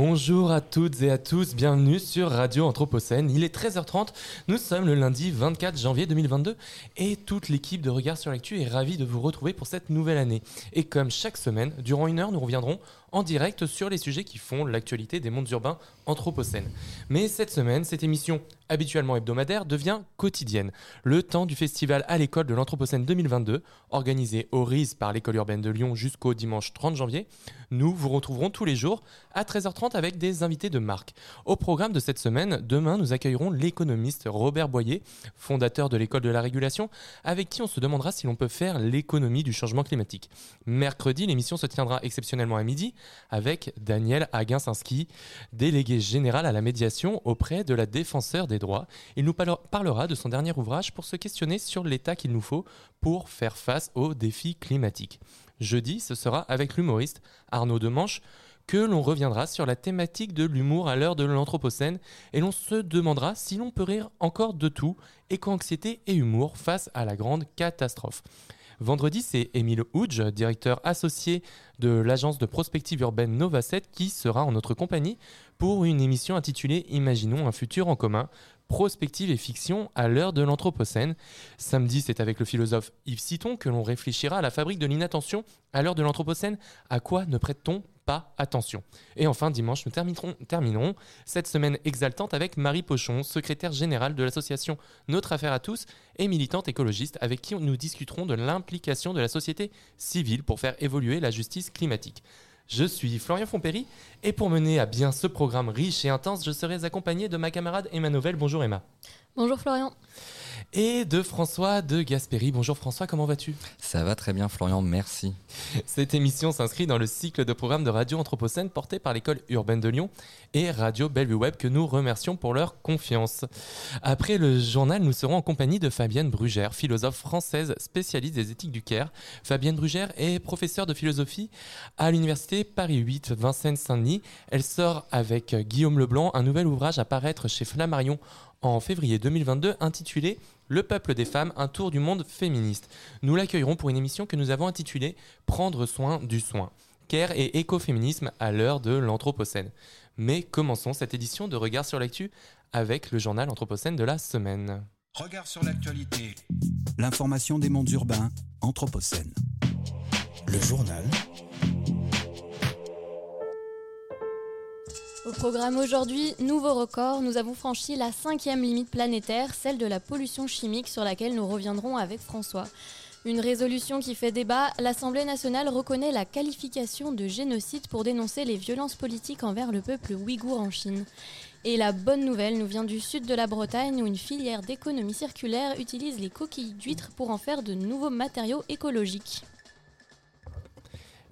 Bonjour à toutes et à tous, bienvenue sur Radio Anthropocène. Il est 13h30, nous sommes le lundi 24 janvier 2022 et toute l'équipe de Regard sur l'actu est ravie de vous retrouver pour cette nouvelle année. Et comme chaque semaine, durant une heure, nous reviendrons en direct sur les sujets qui font l'actualité des mondes urbains anthropocènes. Mais cette semaine, cette émission habituellement hebdomadaire devient quotidienne. Le temps du festival à l'école de l'Anthropocène 2022, organisé au RIS par l'école urbaine de Lyon jusqu'au dimanche 30 janvier, nous vous retrouverons tous les jours à 13h30 avec des invités de marque. Au programme de cette semaine, demain, nous accueillerons l'économiste Robert Boyer, fondateur de l'école de la régulation, avec qui on se demandera si l'on peut faire l'économie du changement climatique. Mercredi, l'émission se tiendra exceptionnellement à midi avec Daniel Aguinsinski, délégué général à la médiation auprès de la défenseur des droits. Il nous parle- parlera de son dernier ouvrage pour se questionner sur l'état qu'il nous faut pour faire face aux défis climatiques. Jeudi, ce sera avec l'humoriste Arnaud Demanche que l'on reviendra sur la thématique de l'humour à l'heure de l'Anthropocène et l'on se demandera si l'on peut rire encore de tout, éco-anxiété et humour face à la grande catastrophe. Vendredi, c'est Émile Houge, directeur associé de l'agence de prospective urbaine Nova 7, qui sera en notre compagnie pour une émission intitulée Imaginons un futur en commun, prospective et fiction à l'heure de l'Anthropocène. Samedi, c'est avec le philosophe Yves Citon que l'on réfléchira à la fabrique de l'inattention à l'heure de l'Anthropocène. À quoi ne prête-t-on pas attention? Et enfin, dimanche, nous terminerons, cette semaine exaltante avec Marie Pochon, secrétaire générale de l'association Notre Affaire à tous et militante écologiste, avec qui nous discuterons de l'implication de la société civile pour faire évoluer la justice climatique. Je suis Florian Fompéry et pour mener à bien ce programme riche et intense, je serai accompagné de ma camarade Emma Novelle. Bonjour Emma. Bonjour Florian. Et de François de Gaspéry. Bonjour François, comment vas-tu? Ça va très bien Florian, merci. Cette émission s'inscrit dans le cycle de programmes de Radio Anthropocène porté par l'école urbaine de Lyon et Radio Bellevue Web que nous remercions pour leur confiance. Après le journal, nous serons en compagnie de Fabienne Brugère, philosophe française spécialiste des éthiques du Caire. Fabienne Brugère est professeure de philosophie à l'université Paris 8 Vincennes-Saint-Denis. Elle sort avec Guillaume Leblanc un nouvel ouvrage à paraître chez Flammarion en février 2022 intitulé Le peuple des femmes, un tour du monde féministe. Nous l'accueillerons pour une émission que nous avons intitulée Prendre soin du soin. Care et écoféminisme à l'heure de l'Anthropocène. Mais commençons cette édition de Regard sur l'actu avec le journal Anthropocène de la semaine. Regard sur l'actualité. L'information des mondes urbains, Anthropocène. Le journal. Au programme aujourd'hui, nouveau record, nous avons franchi la cinquième limite planétaire, celle de la pollution chimique sur laquelle nous reviendrons avec François. Une résolution qui fait débat, l'Assemblée nationale reconnaît la qualification de génocide pour dénoncer les violences politiques envers le peuple ouïghour en Chine. Et la bonne nouvelle nous vient du sud de la Bretagne où une filière d'économie circulaire utilise les coquilles d'huîtres pour en faire de nouveaux matériaux écologiques.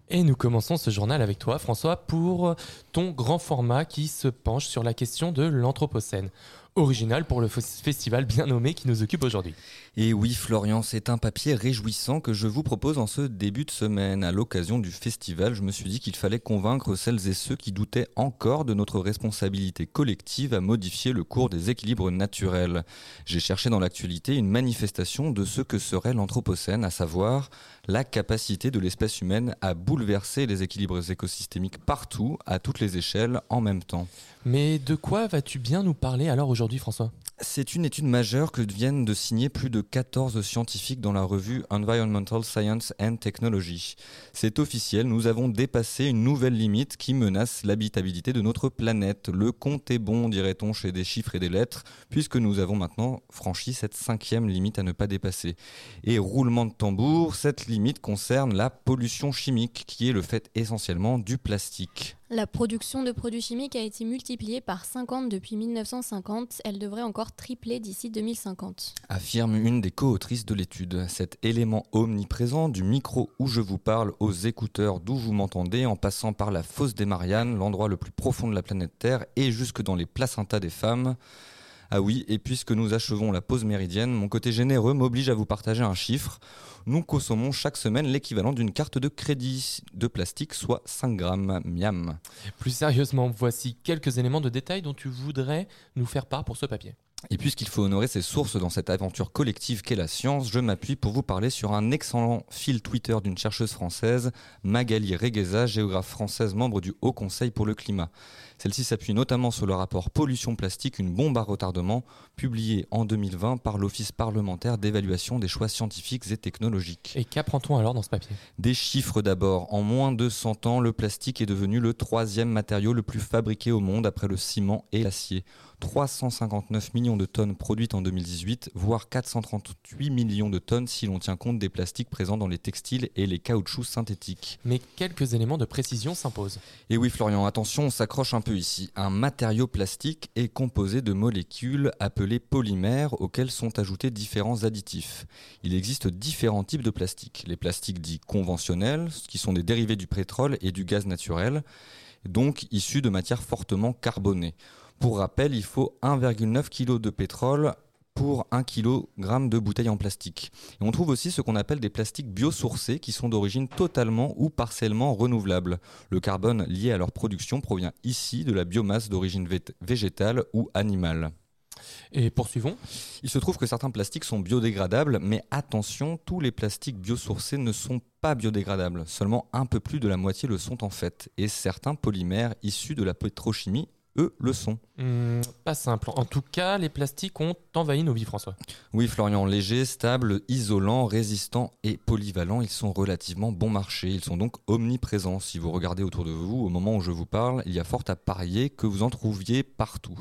Et nous commençons ce journal avec toi, François, pour ton grand format qui se penche sur la question de l'Anthropocène. Original pour le fes- festival bien nommé qui nous occupe aujourd'hui. Et oui Florian, c'est un papier réjouissant que je vous propose en ce début de semaine. À l'occasion du festival, je me suis dit qu'il fallait convaincre celles et ceux qui doutaient encore de notre responsabilité collective à modifier le cours des équilibres naturels. J'ai cherché dans l'actualité une manifestation de ce que serait l'Anthropocène, à savoir la capacité de l'espèce humaine à bouleverser les équilibres écosystémiques partout, à toutes les échelles, en même temps. Mais de quoi vas-tu bien nous parler alors aujourd'hui, C'est une étude majeure que viennent de signer plus de 14 scientifiques dans la revue Environmental Science and Technology. C'est officiel, nous avons dépassé une nouvelle limite qui menace l'habitabilité de notre planète. Le compte est bon, dirait-on, chez des chiffres et des lettres, puisque nous avons maintenant franchi cette cinquième limite à ne pas dépasser. Et roulement de tambour, cette limite concerne la pollution chimique, qui est le fait essentiellement du plastique. La production de produits chimiques a été multipliée par 50 depuis 1950. Elle devrait encore tripler d'ici 2050. affirme une des co-autrices de l'étude. Cet élément omniprésent du micro où je vous parle aux écouteurs d'où vous m'entendez en passant par la fosse des Mariannes, l'endroit le plus profond de la planète Terre et jusque dans les placentas des femmes. Ah oui, et puisque nous achevons la pause méridienne, mon côté généreux m'oblige à vous partager un chiffre. Nous consommons chaque semaine l'équivalent d'une carte de crédit de plastique, soit 5 grammes. Miam. Plus sérieusement, voici quelques éléments de détail dont tu voudrais nous faire part pour ce papier. Et puisqu'il faut honorer ses sources dans cette aventure collective qu'est la science, je m'appuie pour vous parler sur un excellent fil Twitter d'une chercheuse française, Magali Regueza, géographe française membre du Haut Conseil pour le climat. Celle-ci s'appuie notamment sur le rapport Pollution plastique, une bombe à retardement, publié en 2020 par l'Office parlementaire d'évaluation des choix scientifiques et technologiques. Et qu'apprend-on alors dans ce papier? Des chiffres d'abord. En moins de 100 ans, le plastique est devenu le troisième matériau le plus fabriqué au monde après le ciment et l'acier. 359 millions de tonnes produites en 2018, voire 438 millions de tonnes si l'on tient compte des plastiques présents dans les textiles et les caoutchoucs synthétiques. Mais quelques éléments de précision s'imposent. Et oui Florian, attention, on s'accroche un ici. Un matériau plastique est composé de molécules appelées polymères auxquelles sont ajoutés différents additifs. Il existe différents types de plastiques. Les plastiques dits conventionnels, qui sont des dérivés du pétrole et du gaz naturel, donc issus de matières fortement carbonées. Pour rappel, il faut 1,9 kg de pétrole pour 1 kg de bouteilles en plastique. Et on trouve aussi ce qu'on appelle des plastiques biosourcés qui sont d'origine totalement ou partiellement renouvelable. Le carbone lié à leur production provient ici de la biomasse d'origine végétale ou animale. Et poursuivons. Il se trouve que certains plastiques sont biodégradables, mais attention, tous les plastiques biosourcés ne sont pas biodégradables. Seulement un peu plus de la moitié le sont en fait. Et certains polymères issus de la pétrochimie eux, le sont. Hmm, pas simple. En tout cas, les plastiques ont envahi nos vies, François. Oui, Florian, légers, stables, isolants, résistants et polyvalents, ils sont relativement bon marché. Ils sont donc omniprésents. Si vous regardez autour de vous, au moment où je vous parle, il y a fort à parier que vous en trouviez partout.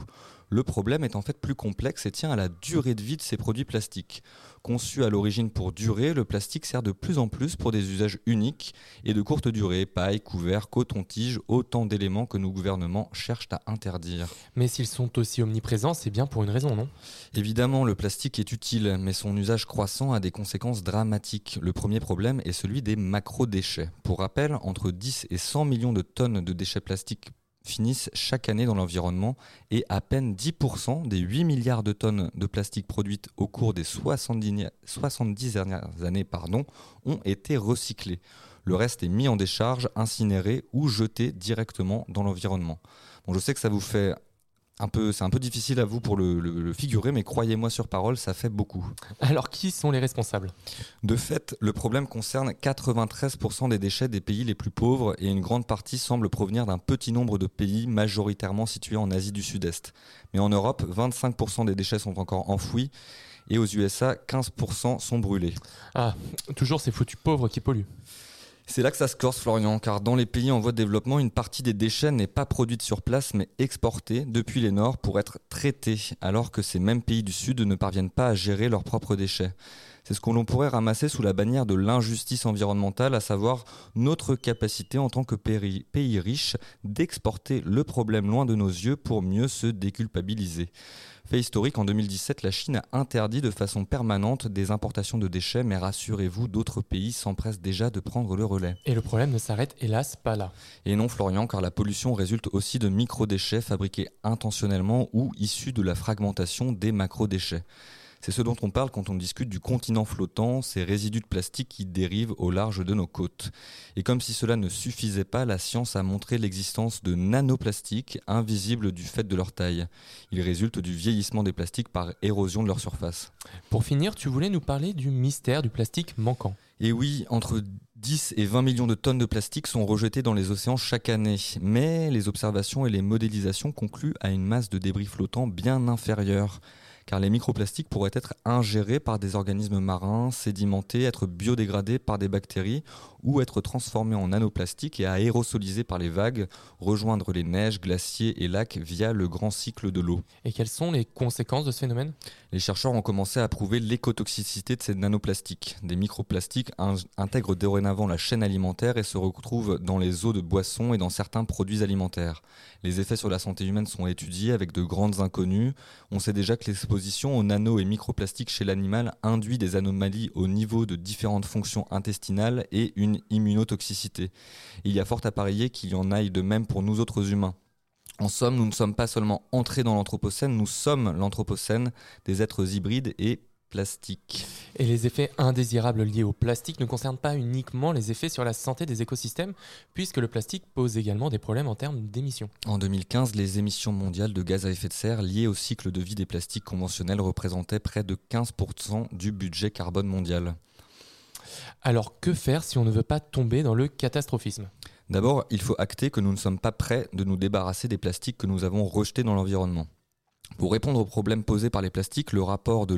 Le problème est en fait plus complexe et tient à la durée de vie de ces produits plastiques. Conçu à l'origine pour durer, le plastique sert de plus en plus pour des usages uniques et de courte durée, paille, couvert, coton-tige, autant d'éléments que nos gouvernements cherchent à interdire. Mais s'ils sont aussi omniprésents, c'est bien pour une raison, non? Évidemment, le plastique est utile, mais son usage croissant a des conséquences dramatiques. Le premier problème est celui des macro-déchets. Pour rappel, entre 10 et 100 millions de tonnes de déchets plastiques finissent chaque année dans l'environnement et à peine 10% des 8 milliards de tonnes de plastique produites au cours des 70, 70 dernières années pardon, ont été recyclées. Le reste est mis en décharge, incinéré ou jeté directement dans l'environnement. Bon, je sais que ça vous fait un peu, c'est un peu difficile à vous pour le, figurer, mais croyez-moi sur parole, ça fait beaucoup. Alors qui sont les responsables? De fait, le problème concerne 93% des déchets des pays les plus pauvres et une grande partie semble provenir d'un petit nombre de pays majoritairement situés en Asie du Sud-Est. Mais en Europe, 25% des déchets sont encore enfouis et aux USA, 15% sont brûlés. Ah, toujours ces foutus pauvres qui polluent. C'est là que ça se corse, Florian, car dans les pays en voie de développement, une partie des déchets n'est pas produite sur place, mais exportée depuis les Nords pour être traitée, alors que ces mêmes pays du Sud ne parviennent pas à gérer leurs propres déchets. C'est ce que l'on pourrait ramasser sous la bannière de l'injustice environnementale, à savoir notre capacité en tant que pays riche d'exporter le problème loin de nos yeux pour mieux se déculpabiliser. Fait historique, en 2017, la Chine a interdit de façon permanente des importations de déchets, mais rassurez-vous, d'autres pays s'empressent déjà de prendre le relais. Et le problème ne s'arrête hélas pas là. Et non, Florian, car la pollution résulte aussi de micro-déchets fabriqués intentionnellement ou issus de la fragmentation des macro-déchets. C'est ce dont on parle quand on discute du continent flottant, ces résidus de plastique qui dérivent au large de nos côtes. Et comme si cela ne suffisait pas, la science a montré l'existence de nanoplastiques invisibles du fait de leur taille. Ils résultent du vieillissement des plastiques par érosion de leur surface. Pour finir, tu voulais nous parler du mystère du plastique manquant. Et oui, entre 10 et 20 millions de tonnes de plastique sont rejetées dans les océans chaque année. Mais les observations et les modélisations concluent à une masse de débris flottants bien inférieure car les microplastiques pourraient être ingérés par des organismes marins, sédimentés, être biodégradés par des bactéries ou être transformés en nanoplastiques et aérosolisés par les vagues, rejoindre les neiges, glaciers et lacs via le grand cycle de l'eau. Et quelles sont les conséquences de ce phénomène? Les chercheurs ont commencé à prouver l'écotoxicité de ces nanoplastiques. Des microplastiques intègrent dorénavant la chaîne alimentaire et se retrouvent dans les eaux de boissons et dans certains produits alimentaires. Les effets sur la santé humaine sont étudiés avec de grandes inconnues. On sait déjà que aux nano et microplastiques chez l'animal induit des anomalies au niveau de différentes fonctions intestinales et une immunotoxicité. Il y a fort à parier qu'il y en aille de même pour nous autres humains. En somme, nous ne sommes pas seulement entrés dans l'Anthropocène, nous sommes l'Anthropocène des êtres hybrides et Et les effets indésirables liés au plastique ne concernent pas uniquement les effets sur la santé des écosystèmes, puisque le plastique pose également des problèmes en termes d'émissions. En 2015, les émissions mondiales de gaz à effet de serre liées au cycle de vie des plastiques conventionnels représentaient près de 15% du budget carbone mondial. Alors que faire si on ne veut pas tomber dans le catastrophisme? D'abord, il faut acter que nous ne sommes pas prêts de nous débarrasser des plastiques que nous avons rejetés dans l'environnement. Pour répondre aux problèmes posés par les plastiques, le rapport de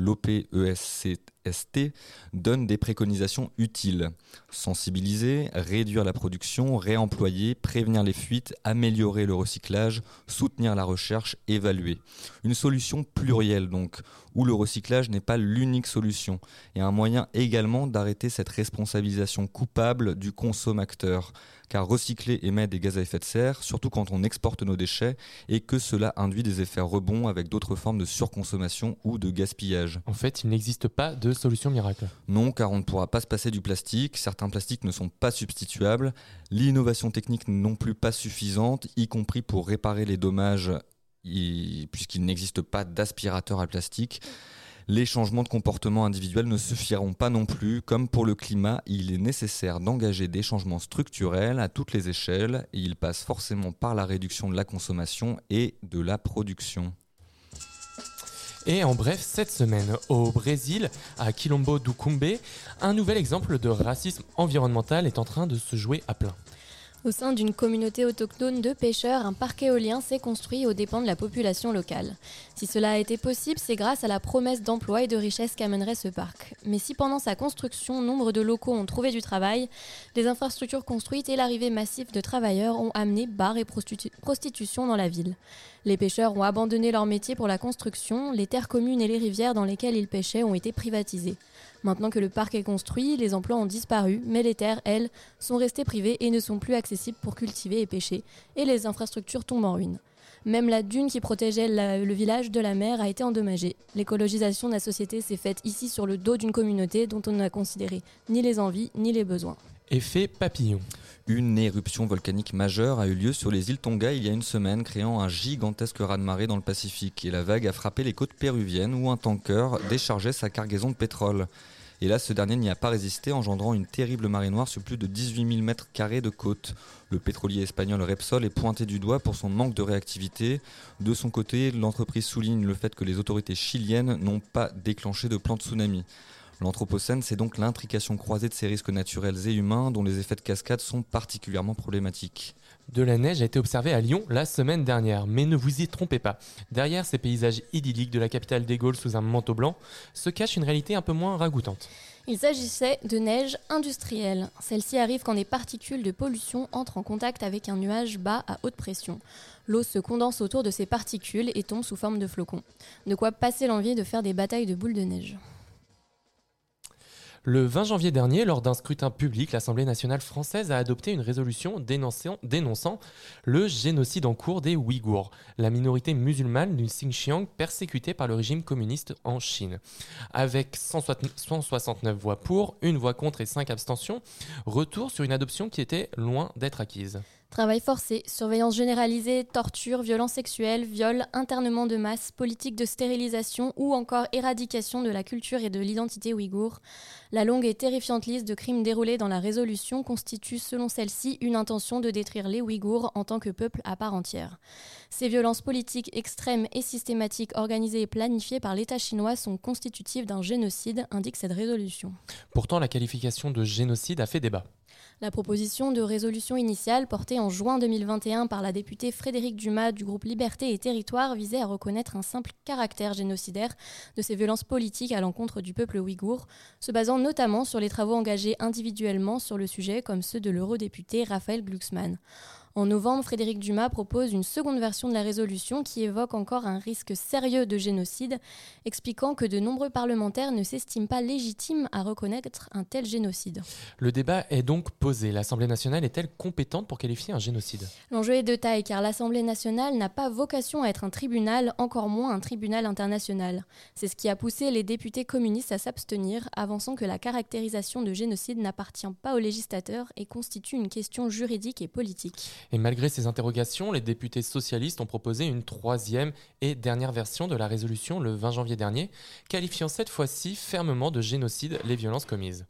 l'OPESCT donne des préconisations utiles. Sensibiliser, réduire la production, réemployer, prévenir les fuites, améliorer le recyclage, soutenir la recherche, évaluer. Une solution plurielle donc, où le recyclage n'est pas l'unique solution, et un moyen également d'arrêter cette responsabilisation coupable du consommateur car recycler émet des gaz à effet de serre, surtout quand on exporte nos déchets, et que cela induit des effets rebonds avec d'autres formes de surconsommation ou de gaspillage. En fait, il n'existe pas de solution miracle. Non, car on ne pourra pas se passer du plastique, certains plastiques ne sont pas substituables, l'innovation technique non plus pas suffisante, y compris pour réparer les dommages puisqu'il n'existe pas d'aspirateur à plastique. Les changements de comportement individuel ne suffiront pas non plus. Comme pour le climat, il est nécessaire d'engager des changements structurels à toutes les échelles et ils passent forcément par la réduction de la consommation et de la production. Et en bref, cette semaine, au Brésil, à Quilombo do Cumbe, un nouvel exemple de racisme environnemental est en train de se jouer à plein. Au sein d'une communauté autochtone de pêcheurs, un parc éolien s'est construit aux dépens de la population locale. Si cela a été possible, c'est grâce à la promesse d'emploi et de richesse qu'amènerait ce parc. Mais si pendant sa construction, nombre de locaux ont trouvé du travail, les infrastructures construites et l'arrivée massive de travailleurs ont amené bars et prostitution dans la ville. Les pêcheurs ont abandonné leur métier pour la construction, les terres communes et les rivières dans lesquelles ils pêchaient ont été privatisées. Maintenant que le parc est construit, les emplois ont disparu, mais les terres, elles, sont restées privées et ne sont plus accessibles pour cultiver et pêcher, et les infrastructures tombent en ruine. Même la dune qui protégeait le village de la mer a été endommagée. L'écologisation de la société s'est faite ici sur le dos d'une communauté dont on n'a considéré ni les envies ni les besoins. Effet papillon. Une éruption volcanique majeure a eu lieu sur les îles Tonga il y a une semaine, créant un gigantesque raz-de-marée dans le Pacifique. Et la vague a frappé les côtes péruviennes où un tanker déchargeait sa cargaison de pétrole. Et là, ce dernier n'y a pas résisté, engendrant une terrible marée noire sur plus de 18 000 mètres carrés de côte. Le pétrolier espagnol Repsol est pointé du doigt pour son manque de réactivité. De son côté, l'entreprise souligne le fait que les autorités chiliennes n'ont pas déclenché de plan de tsunami. L'Anthropocène, c'est donc l'intrication croisée de ces risques naturels et humains dont les effets de cascade sont particulièrement problématiques. De la neige a été observée à Lyon la semaine dernière, mais ne vous y trompez pas. Derrière ces paysages idylliques de la capitale des Gaules sous un manteau blanc se cache une réalité un peu moins ragoûtante. Il s'agissait de neige industrielle. Celle-ci arrive quand des particules de pollution entrent en contact avec un nuage bas à haute pression. L'eau se condense autour de ces particules et tombe sous forme de flocons. De quoi passer l'envie de faire des batailles de boules de neige. Le 20 janvier dernier, lors d'un scrutin public, l'Assemblée nationale française a adopté une résolution dénonçant, le génocide en cours des Ouïghours, la minorité musulmane du Xinjiang persécutée par le régime communiste en Chine. Avec 169 voix pour, une voix contre et 5 abstentions, retour sur une adoption qui était loin d'être acquise. Travail forcé, surveillance généralisée, torture, violence sexuelle, viol, internement de masse, politique de stérilisation ou encore éradication de la culture et de l'identité ouïghour. La longue et terrifiante liste de crimes déroulés dans la résolution constitue, selon celle-ci, une intention de détruire les Ouïghours en tant que peuple à part entière. Ces violences politiques extrêmes et systématiques organisées et planifiées par l'État chinois sont constitutives d'un génocide, indique cette résolution. Pourtant, la qualification de génocide a fait débat. La proposition de résolution initiale, portée en juin 2021 par la députée Frédéric Dumas du groupe Liberté et Territoire, visait à reconnaître un simple caractère génocidaire de ces violences politiques à l'encontre du peuple ouïghour, se basant notamment sur les travaux engagés individuellement sur le sujet, comme ceux de l'eurodéputé Raphaël Glucksmann. En novembre, Frédéric Dumas propose une seconde version de la résolution qui évoque encore un risque sérieux de génocide, expliquant que de nombreux parlementaires ne s'estiment pas légitimes à reconnaître un tel génocide. Le débat est donc posé. L'Assemblée nationale est-elle compétente pour qualifier un génocide? L'enjeu est de taille car l'Assemblée nationale n'a pas vocation à être un tribunal, encore moins un tribunal international. C'est ce qui a poussé les députés communistes à s'abstenir, avançant que la caractérisation de génocide n'appartient pas aux législateurs et constitue une question juridique et politique. Et malgré ces interrogations, les députés socialistes ont proposé une troisième et dernière version de la résolution le 20 janvier dernier, qualifiant cette fois-ci fermement de génocide les violences commises.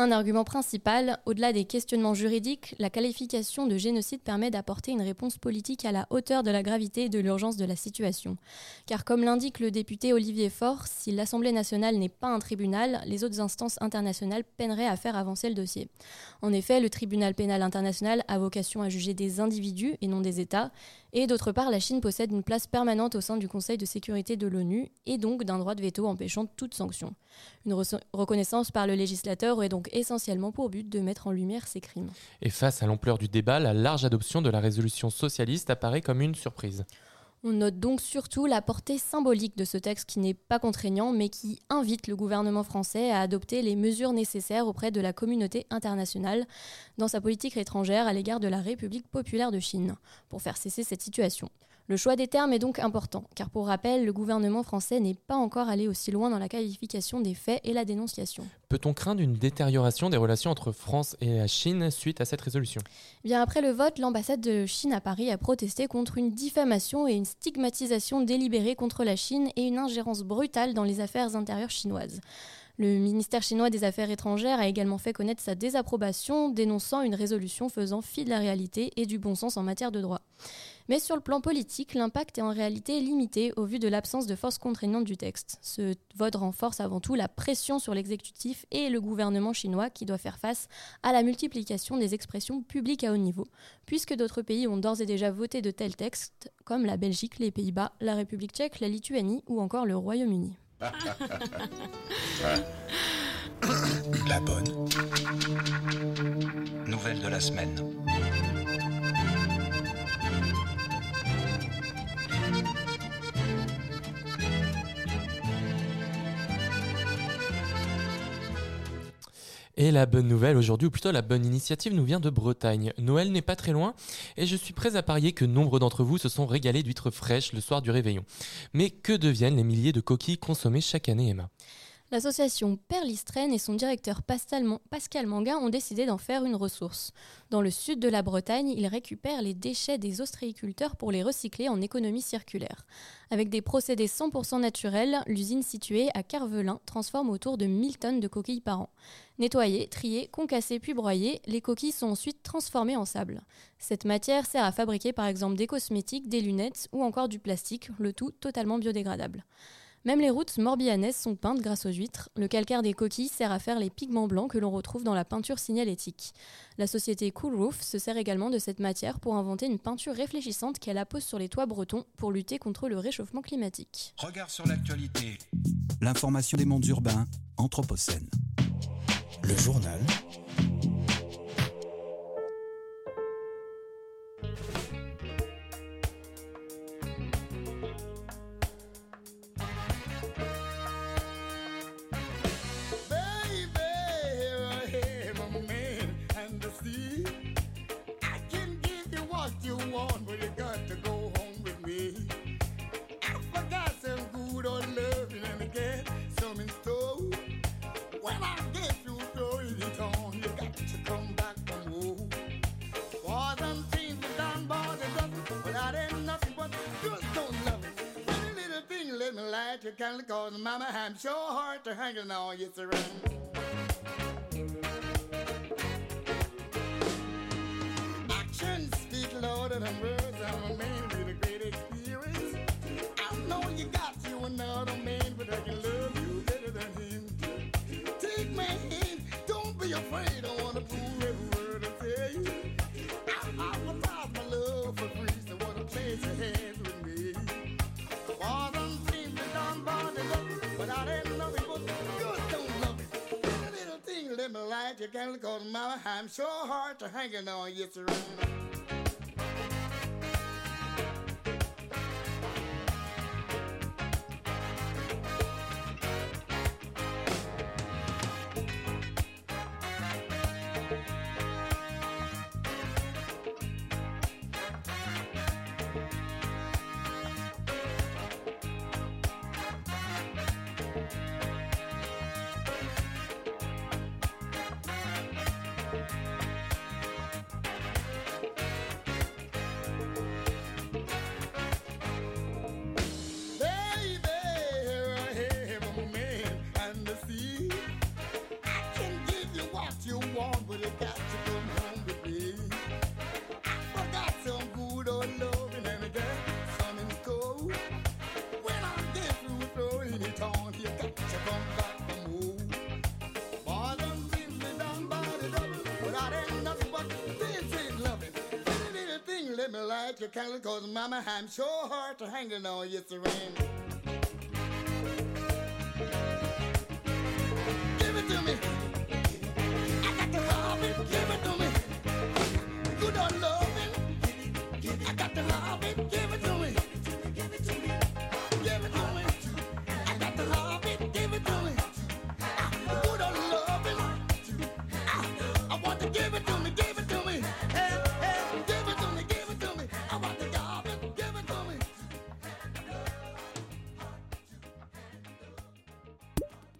Un argument principal, au-delà des questionnements juridiques, la qualification de génocide permet d'apporter une réponse politique à la hauteur de la gravité et de l'urgence de la situation. Car comme l'indique le député Olivier Faure, si l'Assemblée nationale n'est pas un tribunal, les autres instances internationales peineraient à faire avancer le dossier. En effet, le tribunal pénal international a vocation à juger des individus et non des États, et d'autre part, la Chine possède une place permanente au sein du Conseil de sécurité de l'ONU et donc d'un droit de veto empêchant toute sanction. Une reconnaissance par le législateur aurait donc essentiellement pour but de mettre en lumière ces crimes. Et face à l'ampleur du débat, la large adoption de la résolution socialiste apparaît comme une surprise. On note donc surtout la portée symbolique de ce texte qui n'est pas contraignant mais qui invite le gouvernement français à adopter les mesures nécessaires auprès de la communauté internationale dans sa politique étrangère à l'égard de la République populaire de Chine pour faire cesser cette situation. Le choix des termes est donc important, car pour rappel, le gouvernement français n'est pas encore allé aussi loin dans la qualification des faits et la dénonciation. Peut-on craindre une détérioration des relations entre France et la Chine suite à cette résolution? Bien après le vote, l'ambassade de Chine à Paris a protesté contre une diffamation et une stigmatisation délibérée contre la Chine et une ingérence brutale dans les affaires intérieures chinoises. Le ministère chinois des Affaires étrangères a également fait connaître sa désapprobation, dénonçant une résolution faisant fi de la réalité et du bon sens en matière de droit. Mais sur le plan politique, l'impact est en réalité limité au vu de l'absence de force contraignante du texte. Ce vote renforce avant tout la pression sur l'exécutif et le gouvernement chinois qui doit faire face à la multiplication des expressions publiques à haut niveau, puisque d'autres pays ont d'ores et déjà voté de tels textes, comme la Belgique, les Pays-Bas, la République tchèque, la Lituanie ou encore le Royaume-Uni. La bonne nouvelle de la semaine. Et la bonne nouvelle aujourd'hui, ou plutôt la bonne initiative, nous vient de Bretagne. Noël n'est pas très loin et je suis prêt à parier que nombre d'entre vous se sont régalés d'huîtres fraîches le soir du réveillon. Mais que deviennent les milliers de coquilles consommées chaque année, Emma? L'association Perlistraine et son directeur Pascal Manguin ont décidé d'en faire une ressource. Dans le sud de la Bretagne, ils récupèrent les déchets des ostréiculteurs pour les recycler en économie circulaire. Avec des procédés 100% naturels, l'usine située à Carvelin transforme autour de 1000 tonnes de coquilles par an. Nettoyées, triées, concassées puis broyées, les coquilles sont ensuite transformées en sable. Cette matière sert à fabriquer par exemple des cosmétiques, des lunettes ou encore du plastique, le tout totalement biodégradable. Même les routes morbihanaises sont peintes grâce aux huîtres. Le calcaire des coquilles sert à faire les pigments blancs que l'on retrouve dans la peinture signalétique. La société Cool Roof se sert également de cette matière pour inventer une peinture réfléchissante qu'elle appose sur les toits bretons pour lutter contre le réchauffement climatique. Regard sur l'actualité. L'information des mondes urbains, Anthropocène. Le journal kind of cause mama I'm so hard to hanging on you around. Actions speak louder than words. I'm a man with a great experience. I know you got you another man, but I can love you better than him. Take my hand, don't be afraid. I wanna prove every word I tell you. Your candle, cause mama, I'm so hard to hanging on, yes, sir. Mama, I'm so hard to hang on. Yes, it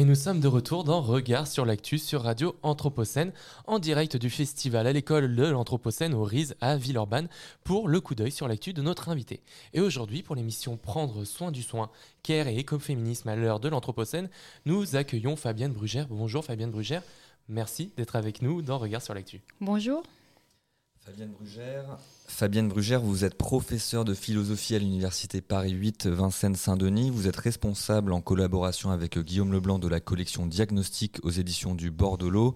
Et nous sommes de retour dans Regard sur l'actu sur Radio Anthropocène, en direct du festival à l'école de l'Anthropocène au RISE à Villeurbanne pour le coup d'œil sur l'actu de notre invité. Et aujourd'hui, pour l'émission Prendre soin du soin, care et écoféminisme à l'heure de l'Anthropocène, nous accueillons Fabienne Brugère. Bonjour Fabienne Brugère, merci d'être avec nous dans Regard sur l'actu. Bonjour. Fabienne Brugère. Fabienne Brugère, vous êtes professeure de philosophie à l'université Paris 8 Vincennes-Saint-Denis. Vous êtes responsable en collaboration avec Guillaume Leblanc de la collection Diagnostic aux éditions du Bordelot.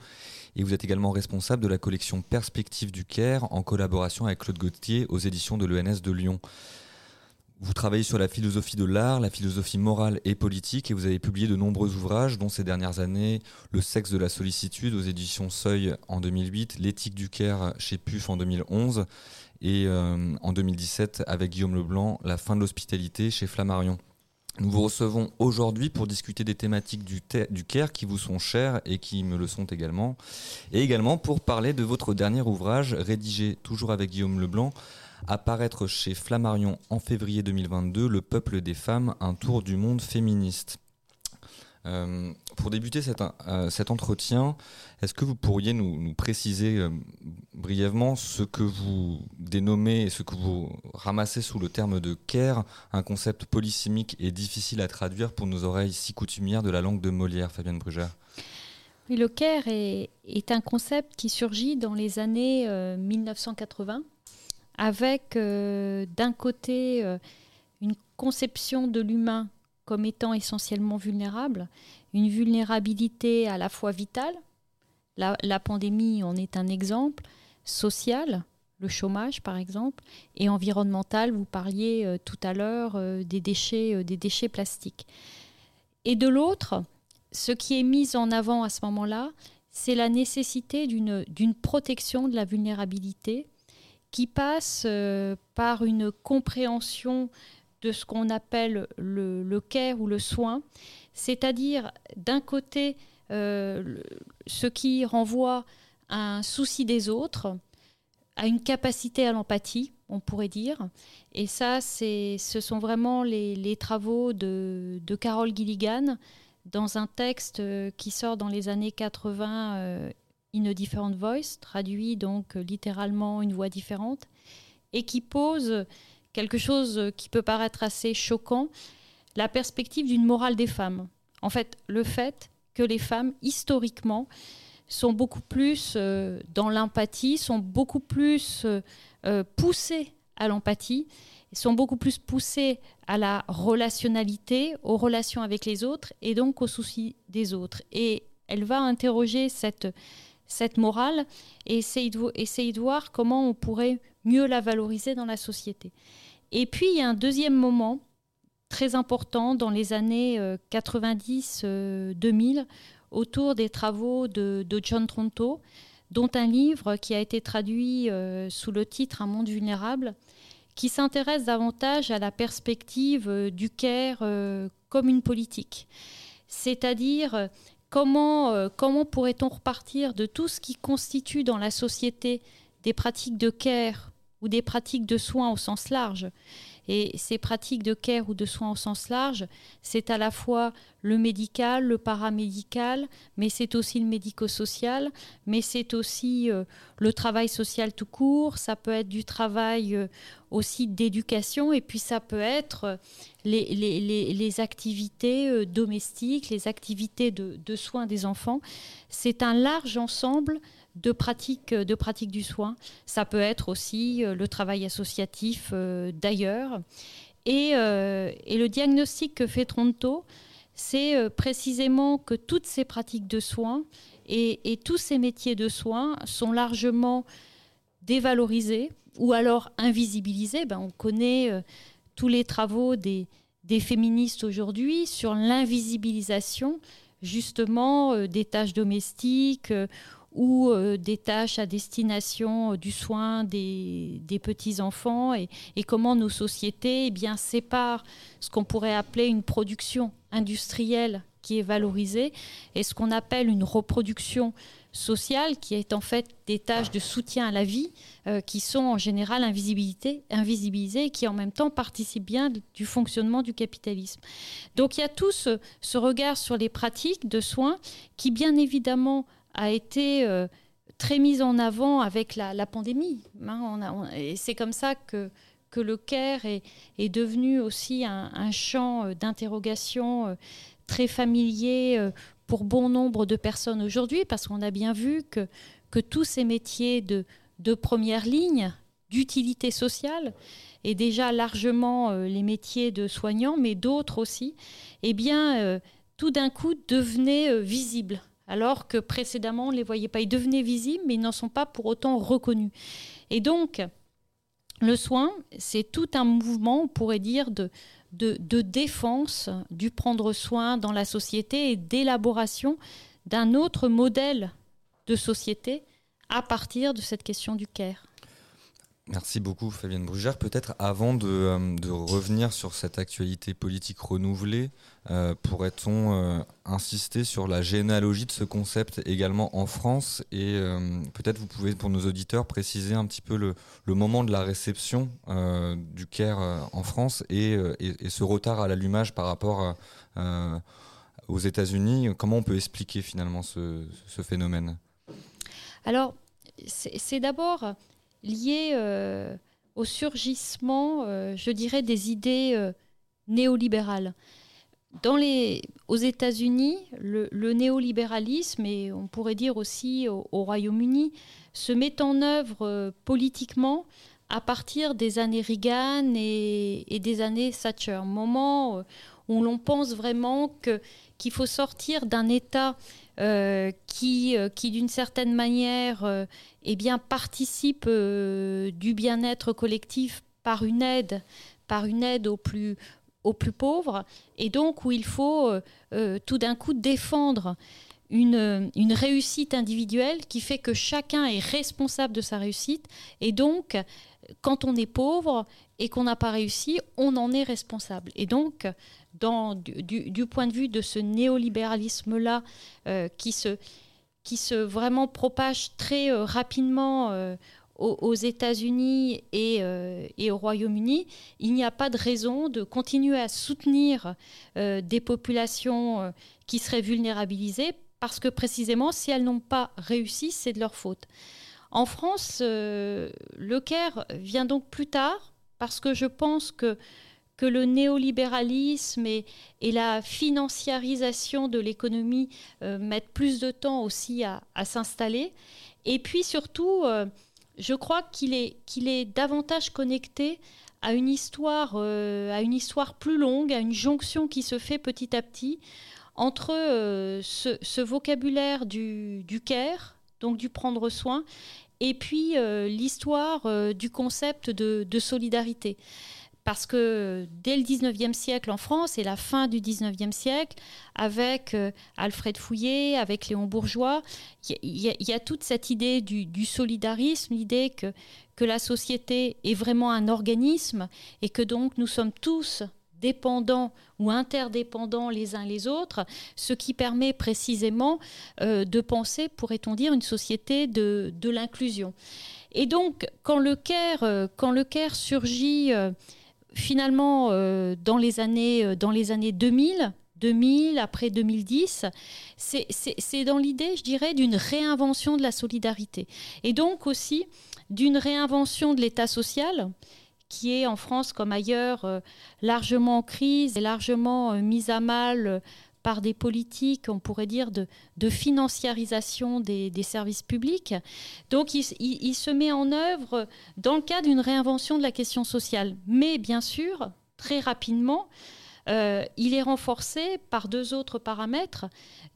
Et vous êtes également responsable de la collection Perspective du Caire en collaboration avec Claude Gauthier aux éditions de l'ENS de Lyon. Vous travaillez sur la philosophie de l'art, la philosophie morale et politique et vous avez publié de nombreux ouvrages dont ces dernières années Le sexe de la sollicitude aux éditions Seuil en 2008, L'éthique du Caire chez PUF en 2011 et euh, en 2017 avec Guillaume Leblanc, La fin de l'hospitalité chez Flammarion. Nous vous recevons aujourd'hui pour discuter des thématiques du, Caire qui vous sont chères et qui me le sont également, et également pour parler de votre dernier ouvrage rédigé toujours avec Guillaume Leblanc, à paraître chez Flammarion en février 2022, Le peuple des femmes, un tour du monde féministe. Euh, pour débuter cet, euh, cet entretien, est-ce que vous pourriez nous, préciser euh, brièvement ce que vous dénommez et ce que vous ramassez sous le terme de care, un concept polysémique et difficile à traduire pour nos oreilles si coutumières de la langue de Molière, Fabienne Brugère? Oui, le care est, un concept qui surgit dans les années euh, 1980 avec euh, d'un côté euh, une conception de l'humain comme étant essentiellement vulnérable, une vulnérabilité à la fois vitale, la, pandémie en est un exemple, social, le chômage par exemple, et environnemental, vous parliez euh, tout à l'heure des, déchets, des déchets plastiques. Et de l'autre, ce qui est mis en avant à ce moment-là, c'est la nécessité d'une protection de la vulnérabilité qui passe euh, par une compréhension de ce qu'on appelle le, le care ou le soin, c'est-à-dire d'un côté euh, ce qui renvoie à un souci des autres, à une capacité à l'empathie, on pourrait dire. Et ça, ce sont vraiment les, travaux de, de Carol Gilligan dans un texte euh, qui sort dans les années 80, euh, In a Different Voice, traduit donc littéralement une voix différente, et qui pose quelque chose qui peut paraître assez choquant, la perspective d'une morale des femmes. En fait, le fait que les femmes, historiquement, sont beaucoup plus euh, dans l'empathie, sont beaucoup plus euh, euh, poussées à l'empathie, sont beaucoup plus poussées à la relationnalité, aux relations avec les autres et donc aux soucis des autres. Et elle va interroger cette, cette morale et essayer de, voir comment on pourrait mieux la valoriser dans la société. Et puis, il y a un deuxième moment très important dans les années 90-2000 autour des travaux de, de John Tronto, dont un livre qui a été traduit euh, sous le titre Un monde vulnérable, qui s'intéresse davantage à la perspective euh, du care euh, comme une politique. C'est-à-dire euh, comment, euh, comment pourrait-on repartir de tout ce qui constitue dans la société des pratiques de care ou des pratiques de soins au sens large. Et ces pratiques de care ou de soins au sens large, c'est à la fois le médical, le paramédical, mais c'est aussi le médico-social, mais c'est aussi euh, le travail social tout court, ça peut être du travail euh, aussi d'éducation, et puis ça peut être euh, les, les- les- activités domestiques, les activités de, de soins des enfants. C'est un large ensemble de pratiques de pratique du soin. Ça peut être aussi le travail associatif d'ailleurs. Et, le diagnostic que fait Tronto, c'est précisément que toutes ces pratiques de soins et, tous ces métiers de soins sont largement dévalorisés ou alors invisibilisés. Ben, on connaît tous les travaux des, féministes aujourd'hui sur l'invisibilisation justement euh, des tâches domestiques euh, ou euh, des tâches à destination du soin des, petits-enfants et, comment nos sociétés eh bien, séparent ce qu'on pourrait appeler une production industrielle qui est valorisée et ce qu'on appelle une reproduction sociale qui est en fait des tâches de soutien à la vie euh, qui sont en général invisibilisées et qui en même temps participent bien du fonctionnement du capitalisme. Donc il y a tout ce, regard sur les pratiques de soins qui bien évidemment a été euh, très mis en avant avec la, pandémie. Hein. et c'est comme ça que, que le CARE est, est devenu aussi un, champ euh, d'interrogation très familier pour bon nombre de personnes aujourd'hui, parce qu'on a bien vu que, que tous ces métiers de, de première ligne, d'utilité sociale, et déjà largement euh, les métiers de soignants, mais d'autres aussi, eh bien, euh, tout d'un coup devenaient euh, visibles. Alors que précédemment, on ne les voyait pas. Ils devenaient visibles, mais ils n'en sont pas pour autant reconnus. Et donc, le soin, c'est tout un mouvement, on pourrait dire, de, de, défense du prendre soin dans la société et d'élaboration d'un autre modèle de société à partir de cette question du care. Merci beaucoup Fabienne Brugère. Peut-être avant de, euh, revenir sur cette actualité politique renouvelée, euh, pourrait-on euh, insister sur la généalogie de ce concept également en France Et peut-être vous pouvez pour nos auditeurs préciser un petit peu le, moment de la réception du CARE en France et, ce retard à l'allumage par rapport aux États-Unis. Comment on peut expliquer finalement ce, ce phénomène? Alors, c'est d'abord lié euh, au surgissement, euh, je dirais, des idées euh, néolibérales. Dans les, aux États-Unis, le, néolibéralisme, et on pourrait dire aussi au, Royaume-Uni, se met en œuvre politiquement à partir des années Reagan et, des années Thatcher, moment où l'on pense vraiment qu'il faut sortir d'un État euh, qui, euh, qui d'une certaine manière euh, eh bien, participe du bien-être collectif par une aide, par une aide aux plus, aux plus pauvres, et donc où il faut tout d'un coup défendre une, une, réussite individuelle qui fait que chacun est responsable de sa réussite, et donc quand on est pauvre et qu'on n'a pas réussi, on en est responsable. Et donc, du, point de vue de ce néolibéralisme-là euh, qui, se, qui se vraiment propage très euh, rapidement euh, aux, États-Unis et, au Royaume-Uni, il n'y a pas de raison de continuer à soutenir des populations qui seraient vulnérabilisées parce que précisément, si elles n'ont pas réussi, c'est de leur faute. En France, le CARE vient donc plus tard parce que je pense que que le néolibéralisme et, la financiarisation de l'économie euh, mettent plus de temps aussi à, s'installer. Et puis surtout, euh, je crois qu'il est, qu'il est davantage connecté à une, histoire, euh, à une histoire plus longue, à une jonction qui se fait petit à petit entre ce, vocabulaire du, care, donc du prendre soin, et puis l'histoire du concept de solidarité parce que dès le 19e siècle en France et la fin du 19e siècle, avec euh, Alfred Fouillet, avec Léon Bourgeois, il y, a toute cette idée du, solidarisme, l'idée que, que la société est vraiment un organisme et que donc nous sommes tous dépendants ou interdépendants les uns les autres, ce qui permet précisément euh, de penser, pourrait-on dire, une société de, de l'inclusion. Et donc, quand le CARE, euh, quand le CARE surgit finalement, euh, dans, les années, euh, dans les années 2000, 2000, après 2010, c'est dans l'idée, je dirais, d'une réinvention de la solidarité. Et donc aussi d'une réinvention de l'État social, qui est en France comme ailleurs euh, largement en crise et largement mise à mal par des politiques, on pourrait dire, de, de financiarisation des, services publics. Donc il, se met en œuvre dans le cadre d'une réinvention de la question sociale. Mais bien sûr, très rapidement, euh, il est renforcé par deux autres paramètres.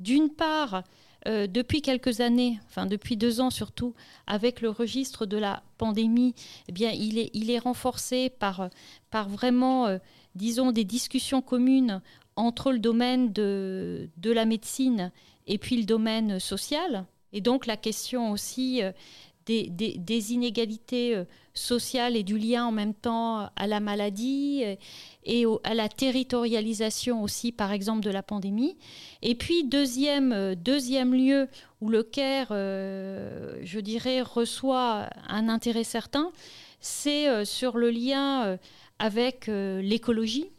D'une part, euh, depuis quelques années, enfin depuis deux ans surtout, avec le registre de la pandémie, eh il, est, renforcé par, par vraiment, euh, disons, des discussions communes entre le domaine de, de, la médecine et puis le domaine social. Et donc la question aussi euh, des, des, inégalités euh, sociales et du lien en même temps à la maladie et, et à la territorialisation aussi, par exemple, de la pandémie. Et puis, deuxième, euh, deuxième lieu où le CARE, euh, je dirais, reçoit un intérêt certain, c'est euh, sur le lien euh, avec euh, l'écologie.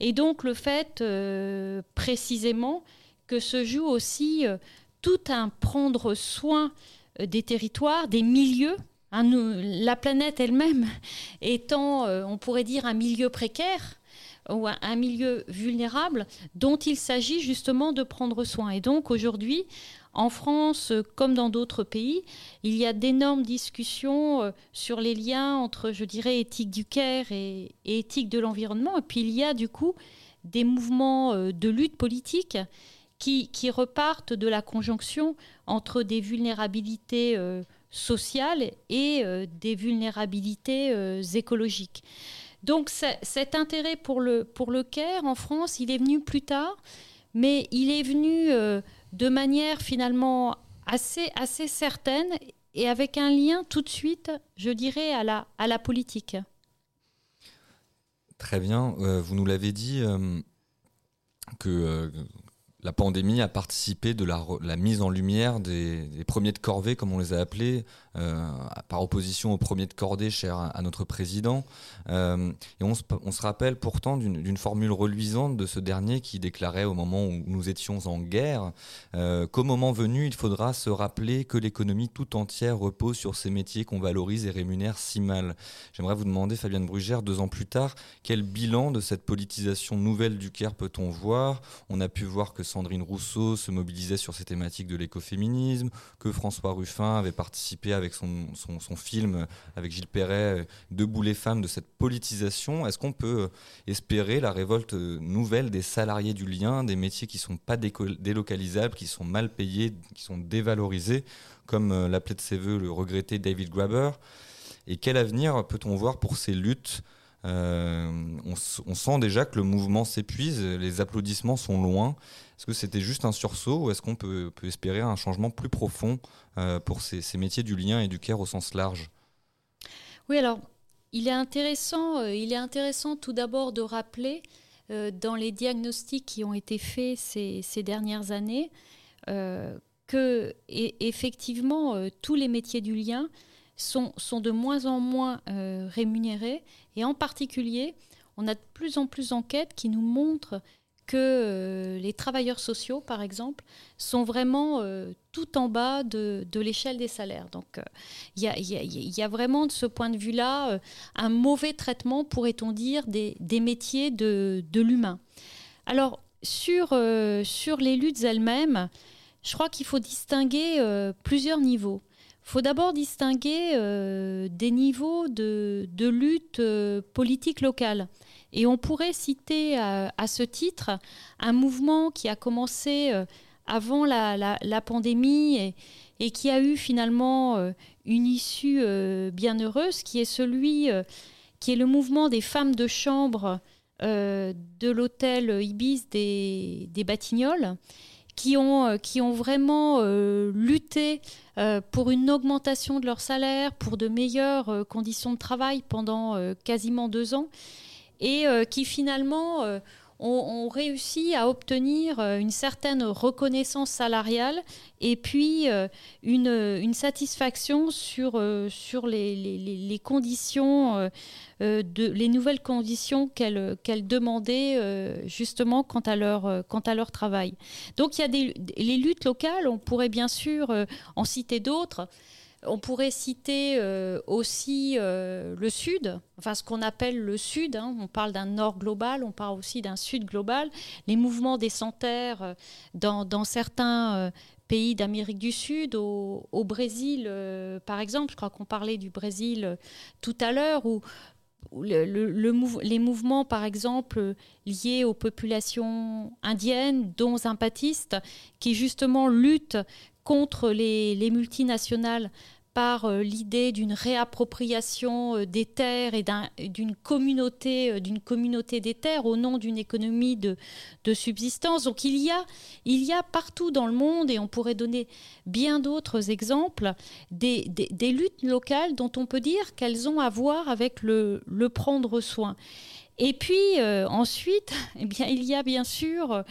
Et donc, le fait euh, précisément que se joue aussi tout un prendre soin des territoires, des milieux. Hein, la planète elle-même étant, euh, on pourrait dire, un milieu précaire ou un milieu vulnérable dont il s'agit justement de prendre soin. Et donc aujourd'hui, en France, comme dans d'autres pays, il y a d'énormes discussions euh, sur les liens entre, je dirais, éthique du care et, éthique de l'environnement. Et puis il y a du coup des mouvements euh, de lutte politique qui, repartent de la conjonction entre des vulnérabilités euh, sociales et euh, des vulnérabilités euh, écologiques. Donc cet intérêt pour le, pour le CARE en France, il est venu plus tard, mais il est venu euh, de manière finalement assez, assez certaine et avec un lien tout de suite, je dirais, à la, à la politique. Très bien, euh, vous nous l'avez dit euh, que euh, la pandémie a participé de la, la mise en lumière des, premiers de corvée, comme on les a appelés, par opposition aux premiers de cordée chers à, à notre président. Euh, et on se, rappelle pourtant d'une formule reluisante de ce dernier qui déclarait au moment où nous étions en guerre euh, qu'au moment venu, il faudra se rappeler que l'économie tout entière repose sur ces métiers qu'on valorise et rémunère si mal. J'aimerais vous demander, Fabienne Brugère, deux ans plus tard, quel bilan de cette politisation nouvelle du CARE peut-on voir? On a pu voir que Sandrine Rousseau se mobilisait sur ces thématiques de l'écoféminisme, que François Ruffin avait participé avec son, film avec Gilles Perret, Debout les femmes, de cette politisation. Est-ce qu'on peut espérer la révolte nouvelle des salariés du lien, des métiers qui ne sont pas délocalisables, qui sont mal payés, qui sont dévalorisés, comme l'appelait de ses voeux le regretté David Graeber? Et quel avenir peut-on voir pour ces luttes? Euh, on, sent déjà que le mouvement s'épuise, les applaudissements sont loin. Est-ce que c'était juste un sursaut ou est-ce qu'on peut, espérer un changement plus profond euh, pour ces, métiers du lien et du care au sens large? Oui, alors il est intéressant, euh, il est intéressant tout d'abord de rappeler euh, dans les diagnostics qui ont été faits ces, dernières années que effectivement tous les métiers du lien sont, sont de moins en moins rémunérés. Et en particulier, on a de plus en plus d'enquêtes qui nous montrent que euh, les travailleurs sociaux, par exemple, sont vraiment euh, tout en bas de, l'échelle des salaires. Donc il y, a vraiment de ce point de vue-là un mauvais traitement, pourrait-on dire, des, des, métiers de, de l'humain. Alors, sur, sur les luttes elles-mêmes, je crois qu'il faut distinguer plusieurs niveaux faut d'abord distinguer euh, des niveaux de, lutte euh, politique locale. Et on pourrait citer à, à, ce titre un mouvement qui a commencé euh, avant la, pandémie et, qui a eu finalement euh, une issue euh, bien heureuse, qui est celui qui est le mouvement des femmes de chambre de l'hôtel Ibis des, des Batignolles qui ont, euh, qui ont vraiment euh, lutté euh, pour une augmentation de leur salaire, pour de meilleures conditions de travail pendant quasiment deux ans, et qui finalement ont, ont, réussi à obtenir une certaine reconnaissance salariale et puis une, une satisfaction sur, sur les, conditions euh, les nouvelles conditions qu'elles qu demandaient euh, justement quant à, leur, euh, quant à leur travail. Donc il y a des, les luttes locales, on pourrait bien sûr en citer d'autres. On pourrait citer euh, aussi euh, le Sud, enfin ce qu'on appelle le Sud. hein. On parle d'un Nord global, on parle aussi d'un Sud global. Les mouvements descentaires euh, dans, certains pays d'Amérique du Sud, au, Brésil par exemple, je crois qu'on parlait du Brésil tout à l'heure, où, les mouvements par exemple liés aux populations indiennes, dont zapatistes, qui justement luttent contre les, les multinationales par euh, l'idée d'une réappropriation euh, des terres et d'un- d'une communauté, euh, d'une communauté des terres au nom d'une économie de, de subsistance. Donc il y, a, il y a partout dans le monde, et on pourrait donner bien d'autres exemples, des, des- luttes locales dont on peut dire qu'elles ont à voir avec le, le prendre soin. Et puis ensuite, eh bien, il y a bien sûr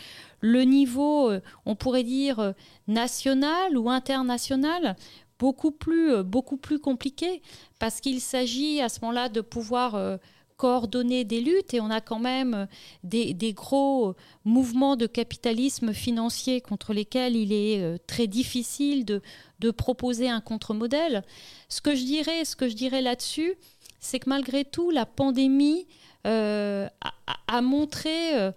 le niveau, euh, on pourrait dire, euh, national ou international, beaucoup plus, euh, beaucoup plus compliqué, parce qu'il s'agit à ce moment-là de pouvoir coordonner des luttes, et on a quand même des, gros mouvements de capitalisme financier contre lesquels il est très difficile de, proposer un contre-modèle. Ce que je dirais, ce dirais là-dessus, c'est que malgré tout, la pandémie a, montré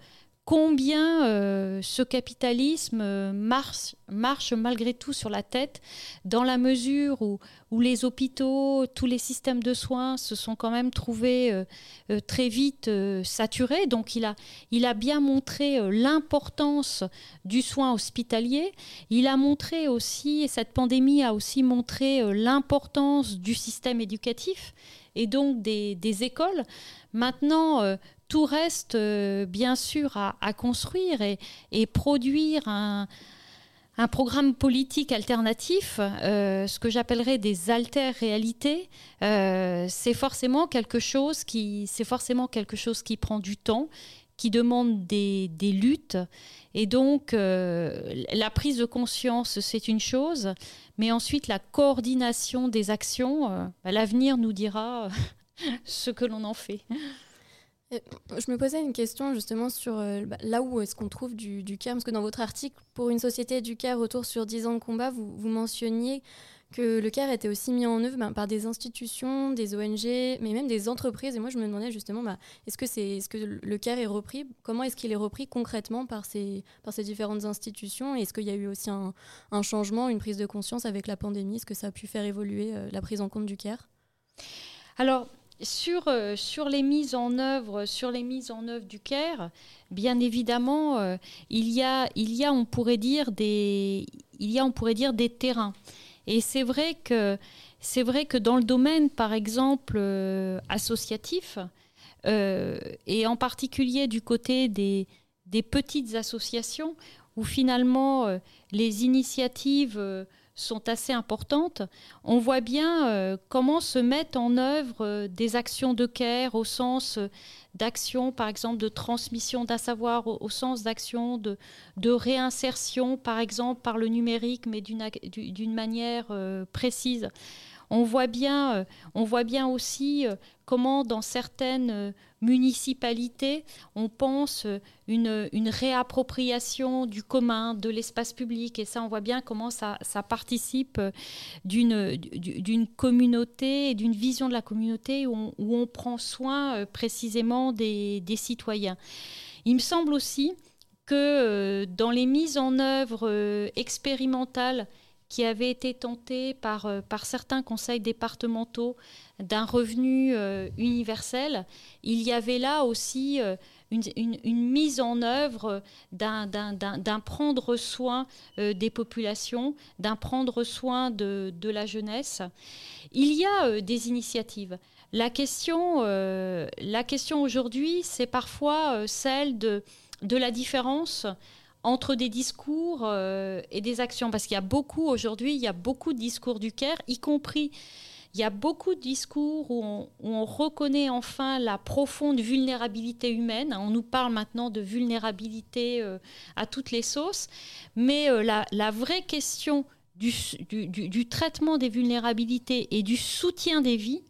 combien euh, ce capitalisme euh, marche, malgré tout sur la tête, dans la mesure où, les hôpitaux, tous les systèmes de soins se sont quand même trouvés euh, très vite saturés. Donc il a, bien montré l'importance du soin hospitalier. Il a montré aussi, et cette pandémie a aussi montré l'importance du système éducatif et donc des, des écoles. Maintenant, tout reste euh, bien sûr à, construire et, produire un, programme politique alternatif, euh, ce que j'appellerais des alter-réalités, euh, c'est forcément quelque chose qui, forcément quelque chose qui prend du temps, qui demande des, des luttes, et donc la prise de conscience c'est une chose, mais ensuite la coordination des actions, l'avenir nous dira ce que l'on en fait. Je me posais une question justement sur euh, bah, là où est-ce qu'on trouve du, du care, parce que dans votre article, pour une société du care retour sur 10 ans de combat, vous, mentionniez que le care était aussi mis en œuvre bah, par des institutions, des ONG, mais même des entreprises. Et moi, je me demandais justement, bah, est-ce que, le care est repris? Comment est-ce qu'il est repris concrètement par ces, différentes institutions? Est-ce qu'il y a eu aussi un, un changement, une prise de conscience avec la pandémie? Est-ce que ça a pu faire évoluer euh, la prise en compte du care? Alors, sur, euh, sur les mises en œuvre, sur les mises en œuvre du CARE, bien évidemment, euh, il, y a, il y a, on pourrait dire, des, il y a, on pourrait dire, des terrains. Et c'est vrai que vrai que dans le domaine, par exemple, euh, associatif, et en particulier du côté des, petites associations, où finalement les initiatives sont assez importantes, on voit bien euh, comment se mettent en œuvre euh, des actions de care au sens euh, d'action, par exemple, de transmission d'un savoir, au, sens d'action de, de réinsertion, par exemple, par le numérique, mais d'une manière euh, précise. On voit bien, on voit bien aussi comment dans certaines municipalités, on pense euh, une, réappropriation du commun, de l'espace public. Et ça, on voit bien comment ça, participe euh, d'une du- d'une communauté et d'une vision de la communauté où on, prend soin euh, précisément des, citoyens. Il me semble aussi que dans les mises en œuvre expérimentales qui avaient été tentées par, euh, par certains conseils départementaux d'un revenu euh, universel, il y avait là aussi euh, une, mise en œuvre d'un- d'un d'un- prendre soin des populations, d'un prendre soin de, de la jeunesse. Il y a des initiatives. La question, la question aujourd'hui, c'est parfois celle de, de la différence entre des discours euh, et des actions. Parce qu'il y a beaucoup aujourd'hui, il y a beaucoup de discours du CARE, y compris il y a beaucoup de discours où on, reconnaît enfin la profonde vulnérabilité humaine. On nous parle maintenant de vulnérabilité euh, à toutes les sauces. Mais euh, la, vraie question du traitement des vulnérabilités et du soutien des vies,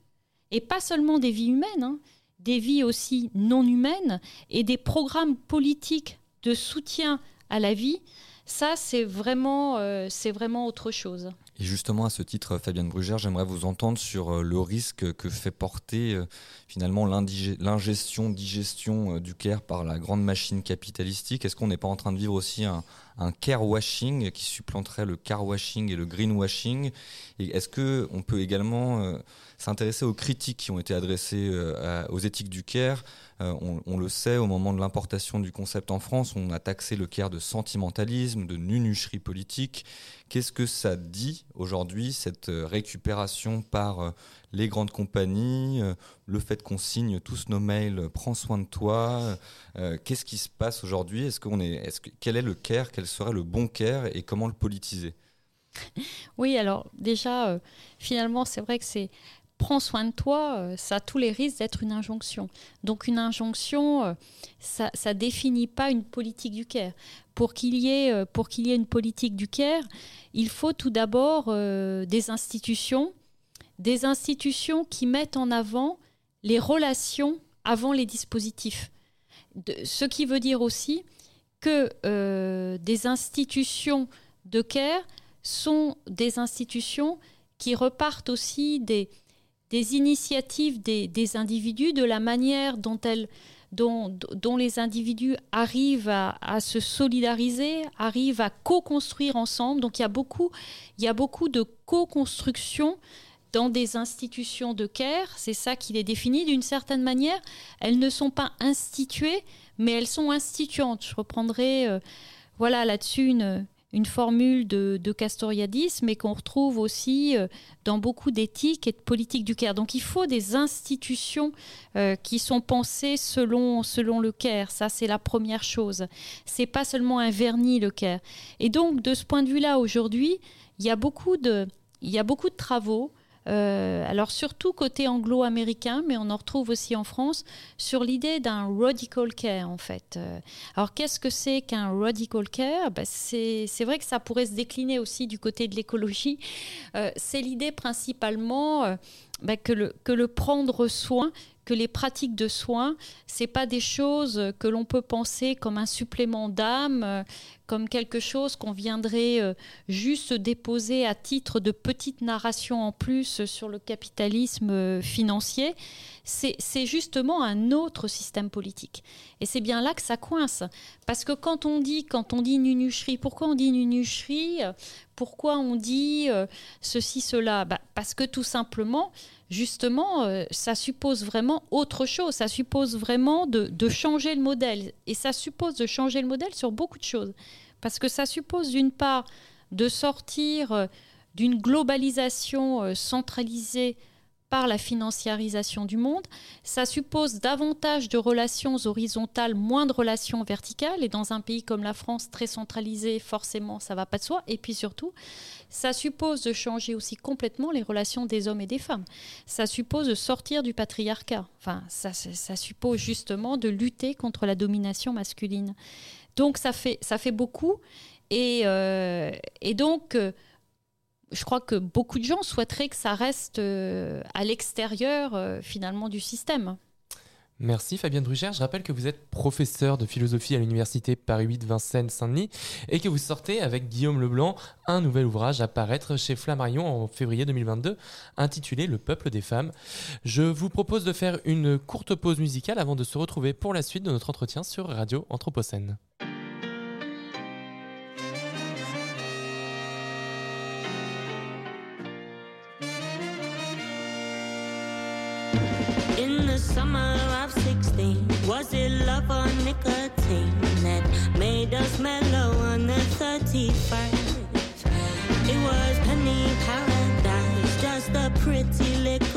et pas seulement des vies humaines, hein, des vies aussi non humaines, et des programmes politiques de soutien à la vie, ça c'est vraiment, euh, vraiment autre chose. Et justement, à ce titre, Fabienne Brugère, j'aimerais vous entendre sur euh, le risque que fait porter euh, finalement l'ingestion, digestion euh, du care par la grande machine capitalistique. Est-ce qu'on n'est pas en train de vivre aussi un, un care washing qui supplanterait le car washing et le green washing? Et est-ce que on peut également euh, s'intéresser aux critiques qui ont été adressées euh, aux éthiques du care? On, le sait, au moment de l'importation du concept en France, on a taxé le care de sentimentalisme, de nunucherie politique. Qu'est-ce que ça dit aujourd'hui, cette récupération par les grandes compagnies, euh, le fait qu'on signe tous nos mails, euh, prends soin de toi euh, Qu'est-ce qui se passe aujourd'hui? Est-ce qu'on est, quel est le care? Quel serait le bon care? Et comment le politiser? Oui, alors déjà, finalement, c'est vrai que c'est prends soin de toi, ça a tous les risques d'être une injonction. Donc une injonction, ça ne définit pas une politique du care. Pour qu'il y, ait, y ait une politique du care, il faut tout d'abord des institutions, des institutions qui mettent en avant les relations avant les dispositifs. Ce qui veut dire aussi que euh, des institutions de care sont des institutions qui repartent aussi des, des initiatives des, des individus, de la manière dont, elles, dont, dont les individus arrivent à, à se solidariser, arrivent à co-construire ensemble. Donc il y a beaucoup, il y a beaucoup de co-construction dans des institutions de care, c'est ça qui les définit d'une certaine manière. Elles ne sont pas instituées, mais elles sont instituantes. Je reprendrai euh, voilà, là-dessus une, formule de, Castoriadis, mais qu'on retrouve aussi euh, dans beaucoup d'éthiques et de politiques du care. Donc il faut des institutions euh, qui sont pensées selon, selon le care. Ça, c'est la première chose. C'est pas seulement un vernis, le care. Et donc, de ce point de vue-là, aujourd'hui, il y a beaucoup de, il y a beaucoup de travaux. Euh, alors surtout côté anglo-américain, mais on en retrouve aussi en France, sur l'idée d'un radical care en fait. Euh, alors qu'est-ce que c'est qu'un radical care? Ben, c'est, vrai que ça pourrait se décliner aussi du côté de l'écologie. Euh, c'est l'idée principalement ben, que, le, que le prendre soin, que les pratiques de soins, c'est pas des choses que l'on peut penser comme un supplément d'âme, comme quelque chose qu'on viendrait euh, juste déposer à titre de petite narration en plus sur le capitalisme euh, financier. C'est justement un autre système politique. Et c'est bien là que ça coince. Parce que quand on dit, quand on dit nunucherie, pourquoi on dit nunucherie Pourquoi on dit euh, ceci, cela? Bah, Parce que tout simplement, justement, euh, ça suppose vraiment autre chose. Ça suppose vraiment de, de changer le modèle. Et ça suppose de changer le modèle sur beaucoup de choses. Parce que ça suppose d'une part de sortir euh, d'une globalisation euh, centralisée par la financiarisation du monde. Ça suppose davantage de relations horizontales, moins de relations verticales. Et dans un pays comme la France, très centralisé, forcément, ça va pas de soi. Et puis surtout, ça suppose de changer aussi complètement les relations des hommes et des femmes. Ça suppose de sortir du patriarcat. Enfin, ça suppose justement de lutter contre la domination masculine. Donc ça fait, ça fait beaucoup. Et, euh, et donc, euh, je crois que beaucoup de gens souhaiteraient que ça reste euh, à l'extérieur finalement du système. Merci Fabienne Brugère. Je rappelle que vous êtes professeur de philosophie à l'université Paris 8 Vincennes Saint-Denis et que vous sortez avec Guillaume Leblanc un nouvel ouvrage à paraître chez Flammarion en février 2022 intitulé Le peuple des femmes. Je vous propose de faire une courte pause musicale avant de se retrouver pour la suite de notre entretien sur Radio Anthropocène. Was it love or nicotine that made us mellow on the 31st? It was penny paradise, just a pretty little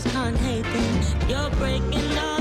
just can't hate them. You're breaking all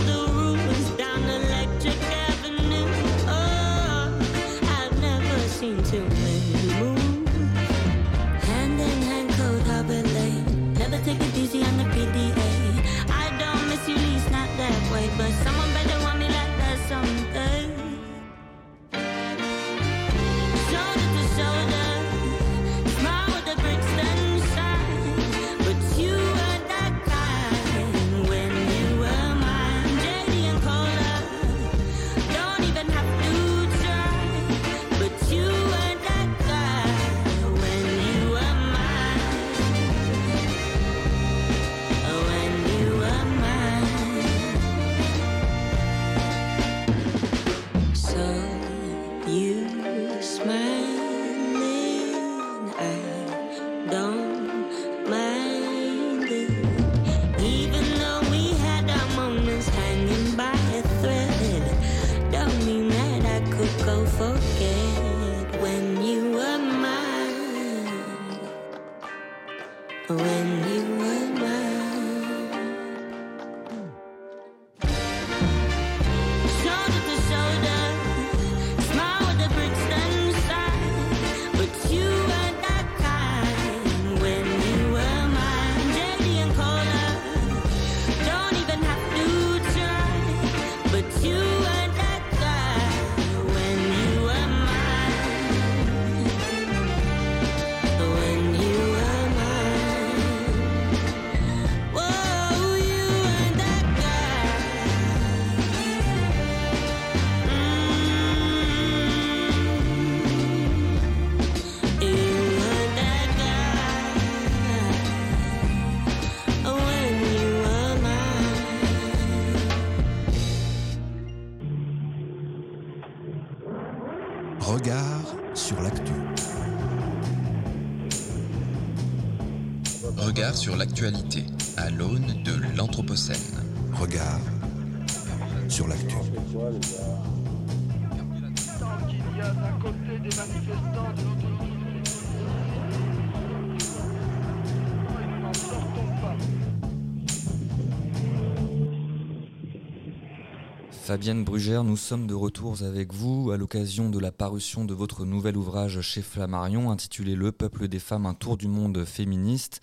Fabienne Brugère, nous sommes de retour avec vous à l'occasion de la parution de votre nouvel ouvrage chez Flammarion intitulé Le peuple des femmes, un tour du monde féministe.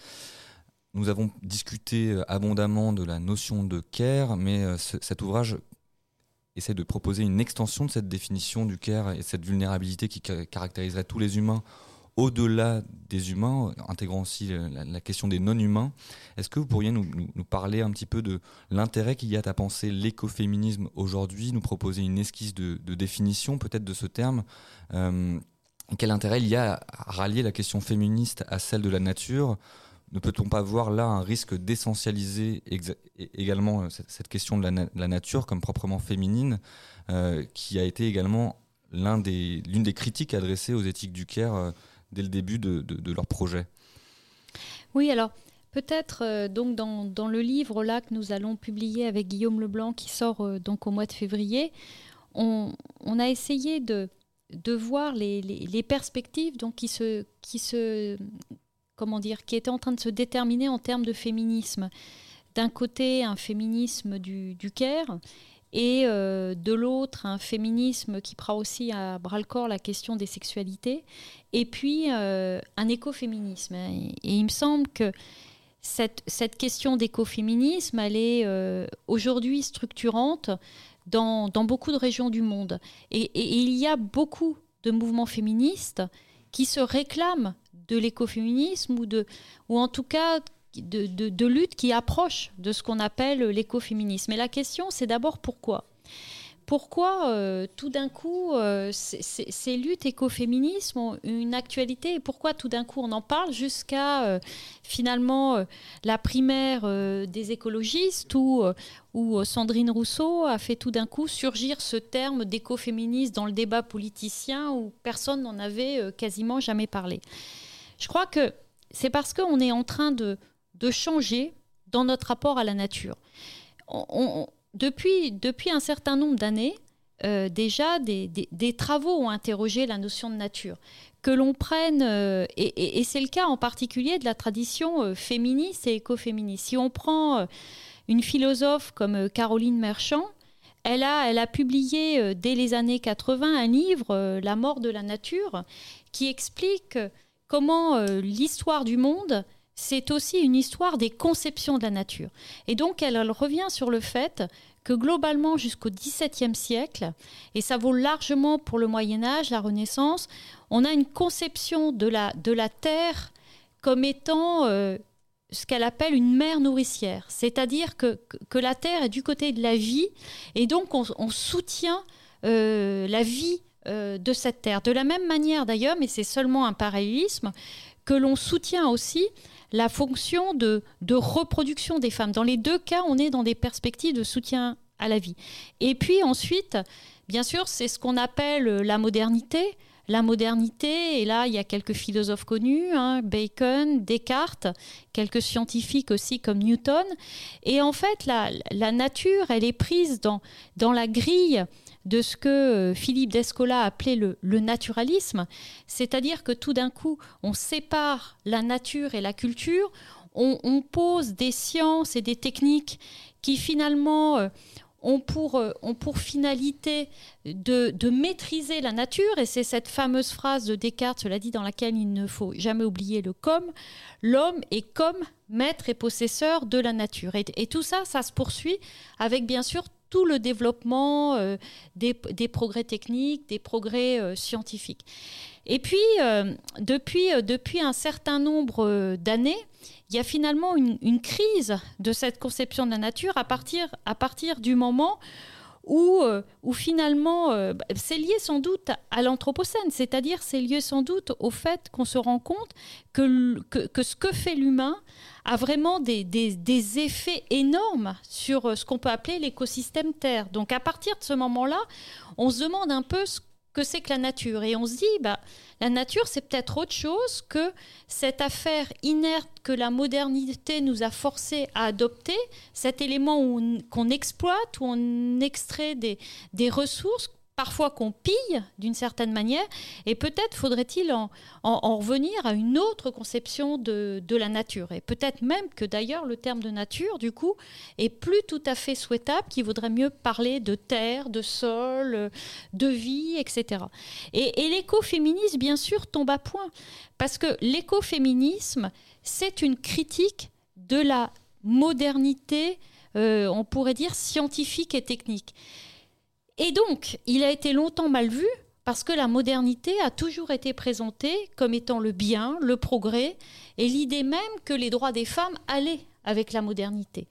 Nous avons discuté euh, abondamment de la notion de care, mais euh, ce- cet ouvrage essaie de proposer une extension de cette définition du care et cette vulnérabilité qui ca- caractériserait tous les humains au-delà des humains, intégrant aussi la, question des non-humains. Est-ce que vous pourriez nous, parler un petit peu de l'intérêt qu'il y a à penser l'écoféminisme aujourd'hui, nous proposer une esquisse de, définition peut-être de ce terme euh, Quel intérêt il y a à rallier la question féministe à celle de la nature Ne peut-on pas voir là un risque d'essentialiser également euh, cette, question de la, na- la nature comme proprement féminine, euh, qui a été également l'une des critiques adressées aux éthiques du Caire euh, dès le début de, leur projet? Oui, alors peut-être donc dans, le livre là que nous allons publier avec Guillaume Leblanc qui sort donc au mois de février, on, a essayé de, voir les, perspectives donc qui se comment dire qui étaient en train de se déterminer en termes de féminisme. D'un côté, un féminisme du, du Caire et euh, de l'autre, un féminisme qui prend aussi à bras le corps la question des sexualités et puis euh, un écoféminisme. Et, il me semble que cette, cette question d'écoféminisme, elle est euh, aujourd'hui structurante dans, dans beaucoup de régions du monde. Et il y a beaucoup de mouvements féministes qui se réclament de l'écoféminisme ou, de, ou en tout cas de, de, luttes qui approchent de ce qu'on appelle l'écoféminisme. Et la question, c'est d'abord pourquoi? Pourquoi euh, tout d'un coup euh, ces, luttes écoféminisme ont une actualité et pourquoi tout d'un coup on en parle jusqu'à euh, finalement la primaire des écologistes où, où Sandrine Rousseau a fait tout d'un coup surgir ce terme d'écoféministe dans le débat politicien où personne n'en avait quasiment jamais parlé. Je crois que c'est parce qu'on est en train de, de changer dans notre rapport à la nature. Depuis, depuis un certain nombre d'années, euh, déjà des, des- travaux ont interrogé la notion de nature. Que l'on prenne, euh, et, c'est le cas en particulier de la tradition euh, féministe et écoféministe. Si on prend une philosophe comme Caroline Merchant, elle a, elle a publié dès les années 80 un livre, La mort de la nature, qui explique comment euh, l'histoire du monde, c'est aussi une histoire des conceptions de la nature. Et donc, elle, revient sur le fait que globalement, jusqu'au XVIIe siècle, et ça vaut largement pour le Moyen Âge, la Renaissance, on a une conception de la, de la Terre comme étant euh, ce qu'elle appelle une mère nourricière. C'est-à-dire que, que, la Terre est du côté de la vie, et donc on, on soutient euh, la vie euh, de cette Terre. De la même manière d'ailleurs, mais c'est seulement un parallélisme, que l'on soutient aussi la fonction de, de reproduction des femmes. Dans les deux cas, on est dans des perspectives de soutien à la vie. Et puis ensuite, bien sûr, c'est ce qu'on appelle la modernité. La modernité, et là, il y a quelques philosophes connus, hein, Bacon, Descartes, quelques scientifiques aussi comme Newton. Et en fait, la, la nature, elle est prise dans, dans la grille de ce que euh, Philippe d'Escola appelait le, naturalisme, c'est-à-dire que tout d'un coup, on sépare la nature et la culture, on, pose des sciences et des techniques qui finalement euh, ont pour, euh, ont pour finalité de, de maîtriser la nature, et c'est cette fameuse phrase de Descartes, cela dit, dans laquelle il ne faut jamais oublier le comme, l'homme est comme maître et possesseur de la nature. Et, et tout ça, ça se poursuit avec bien sûr tout le développement euh, des, progrès techniques, des progrès euh, scientifiques. Et puis, euh, depuis, un certain nombre d'années, il y a finalement une, crise de cette conception de la nature à partir, du moment euh, où finalement, euh, bah, c'est lié sans doute à l'Anthropocène, c'est-à-dire c'est lié sans doute au fait qu'on se rend compte que, ce que fait l'humain a vraiment des, des- des effets énormes sur euh, ce qu'on peut appeler l'écosystème Terre. Donc à partir de ce moment-là, on se demande un peu ce que c'est que la nature. Et on se dit, bah, la nature, c'est peut-être autre chose que cette affaire inerte que la modernité nous a forcé à adopter, cet élément qu'on exploite, où on extrait des ressources, parfois qu'on pille d'une certaine manière, et peut-être faudrait-il en, en- en revenir à une autre conception de, la nature. Et peut-être même que d'ailleurs le terme de nature, du coup, est plus tout à fait souhaitable, qu'il vaudrait mieux parler de terre, de sol, de vie, etc. Et, et l'écoféminisme, bien sûr, tombe à point, parce que l'écoféminisme, c'est une critique de la modernité, euh, on pourrait dire scientifique et technique. Et donc, il a été longtemps mal vu parce que la modernité a toujours été présentée comme étant le bien, le progrès, et l'idée même que les droits des femmes allaient avec la modernité.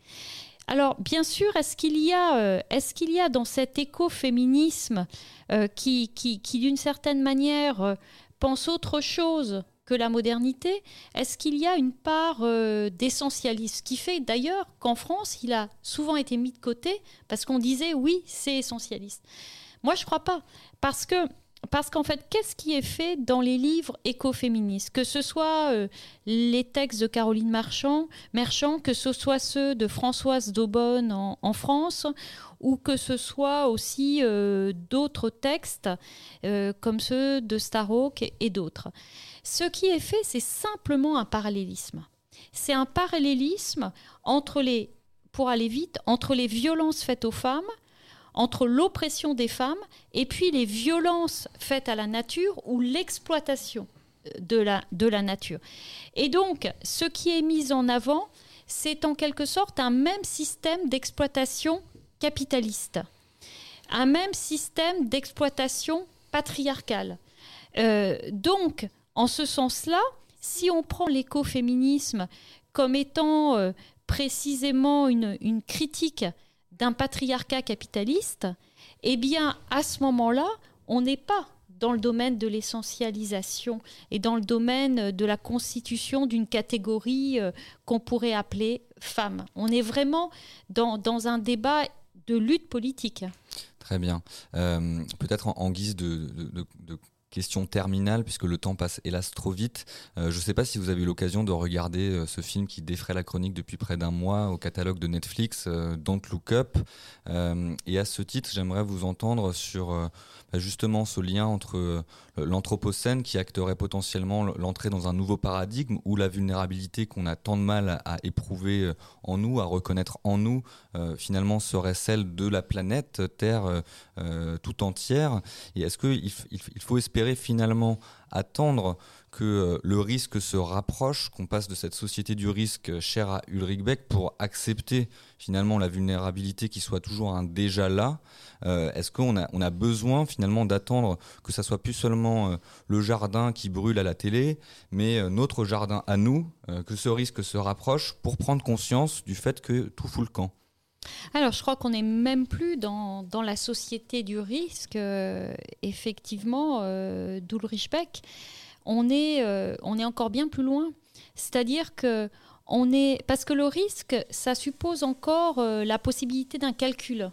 Alors, bien sûr, est-ce qu'il y, a, euh, dans cet écoféminisme euh, qui d'une certaine manière, euh, pense autre chose que la modernité, est-ce qu'il y a une part euh, d'essentialisme qui fait d'ailleurs qu'en France, il a souvent été mis de côté parce qu'on disait oui, c'est essentialiste. Moi, je crois pas. Parce que parce qu'en fait, qu'est-ce qui est fait dans les livres écoféministes? Que ce soit euh, les textes de Caroline Marchand, que ce soit ceux de Françoise Daubonne en, France, ou que ce soit aussi euh, d'autres textes euh, comme ceux de Starhawk et d'autres. Ce qui est fait, c'est simplement un parallélisme. C'est un parallélisme entre les, violences faites aux femmes entre l'oppression des femmes et puis les violences faites à la nature ou l'exploitation de la, de la nature. Et donc, ce qui est mis en avant, c'est en quelque sorte un même système d'exploitation capitaliste, un même système d'exploitation patriarcale. Euh, donc, en ce sens-là, si on prend l'écoféminisme comme étant euh, précisément une, critique d'un patriarcat capitaliste, eh bien, à ce moment-là, on n'est pas dans le domaine de l'essentialisation et dans le domaine de la constitution d'une catégorie euh, qu'on pourrait appeler femme. On est vraiment dans, un débat de lutte politique. Très bien. Euh, Peut-être en, guise de question terminale, puisque le temps passe hélas trop vite. Euh, je ne sais pas si vous avez eu l'occasion de regarder euh, ce film qui défraie la chronique depuis près d'un mois au catalogue de Netflix, euh, Don't Look Up. Et à ce titre, j'aimerais vous entendre sur bah, justement ce lien entre l'anthropocène qui acterait potentiellement l'entrée dans un nouveau paradigme où la vulnérabilité qu'on a tant de mal à éprouver en nous, à reconnaître en nous, finalement serait celle de la planète Terre tout entière. Et est-ce qu'il il, il faut espérer finalement attendre que euh, le risque se rapproche, qu'on passe de cette société du risque chère à Ulrich Beck pour accepter finalement la vulnérabilité qui soit toujours un déjà là Euh, Est-ce qu'on a, on a besoin finalement d'attendre que ça soit plus seulement euh, le jardin qui brûle à la télé, mais euh, notre jardin à nous, euh, que ce risque se rapproche pour prendre conscience du fait que tout fout le camp? Alors, je crois qu'on n'est même plus dans, la société du risque, euh, effectivement, euh, d'Ulrich Beck. On est, euh, on est encore bien plus loin. C'est-à-dire que on est. Parce que le risque, ça suppose encore euh, la possibilité d'un calcul.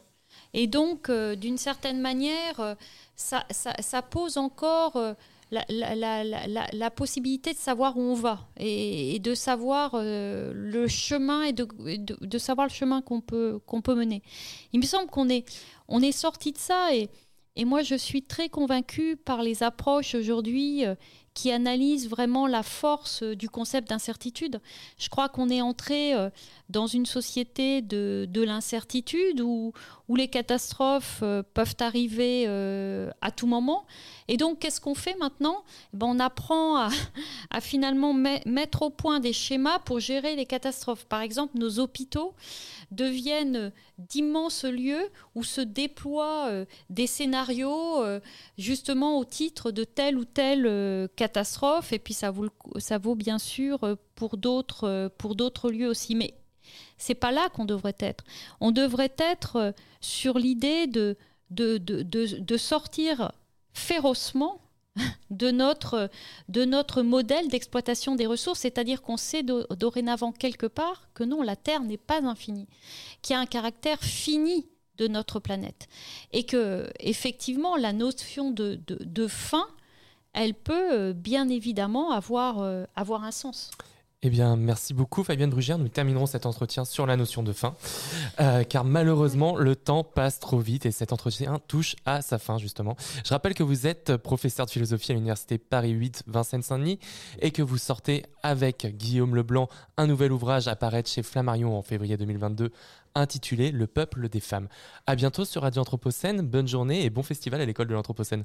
Et donc, d'une certaine manière, ça pose encore. La, la- la- la- possibilité de savoir où on va et, de savoir euh, le chemin et de, de- savoir le chemin qu'on peut, peut mener. Il me semble qu'on est, on est sorti de ça et, et moi je suis très convaincue par les approches aujourd'hui euh, qui analysent vraiment la force euh, du concept d'incertitude. Je crois qu'on est entré euh, dans une société de, de l'incertitude où, où les catastrophes euh, peuvent arriver à tout moment. Et donc, qu'est-ce qu'on fait maintenant? Eh ben, On apprend à, à finalement met- mettre au point des schémas pour gérer les catastrophes. Par exemple, nos hôpitaux deviennent d'immenses lieux où se déploient euh, des scénarios euh, justement au titre de telle ou telle euh, catastrophe. Et puis ça vaut, ça vaut bien sûr pour d'autres pour d'autres lieux aussi. Mais c'est pas là qu'on devrait être. On devrait être sur l'idée de, de, de, de sortir férocement de notre, modèle d'exploitation des ressources, c'est-à-dire qu'on sait do- dorénavant quelque part que non, la Terre n'est pas infinie, qu'il y a un caractère fini de notre planète, et que effectivement la notion de, fin, elle peut euh, bien évidemment avoir, euh, avoir un sens. Eh bien, merci beaucoup Fabienne Brugère. Nous terminerons cet entretien sur la notion de fin, euh, car malheureusement, le temps passe trop vite et cet entretien touche à sa fin, justement. Je rappelle que vous êtes professeur de philosophie à l'Université Paris 8 Vincennes-Saint-Denis et que vous sortez avec Guillaume Leblanc un nouvel ouvrage à paraître chez Flammarion en février 2022 intitulé Le peuple des femmes. À bientôt sur Radio Anthropocène. Bonne journée et bon festival à l'école de l'Anthropocène.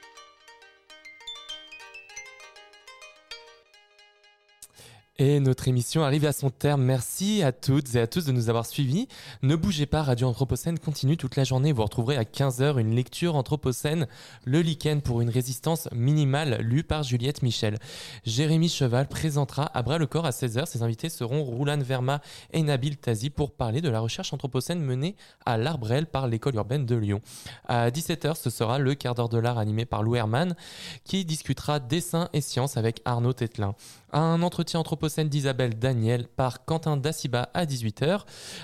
Et notre émission arrive à son terme. Merci à toutes et à tous de nous avoir suivis. Ne bougez pas, Radio Anthropocène continue toute la journée. Vous retrouverez à 15h une lecture Anthropocène, le lichen pour une résistance minimale, lue par Juliette Michel. Jérémy Cheval présentera à bras le corps à 16h. Ses invités seront Roulan Verma et Nabil Tazi pour parler de la recherche Anthropocène menée à l'Arbrel par l'école urbaine de Lyon. À 17h, ce sera le quart d'heure de l'art animé par Lou Herman qui discutera dessin et sciences avec Arnaud Tetlin. Un entretien Anthropocène d'Isabelle Daniel par Quentin Daciba à 18h.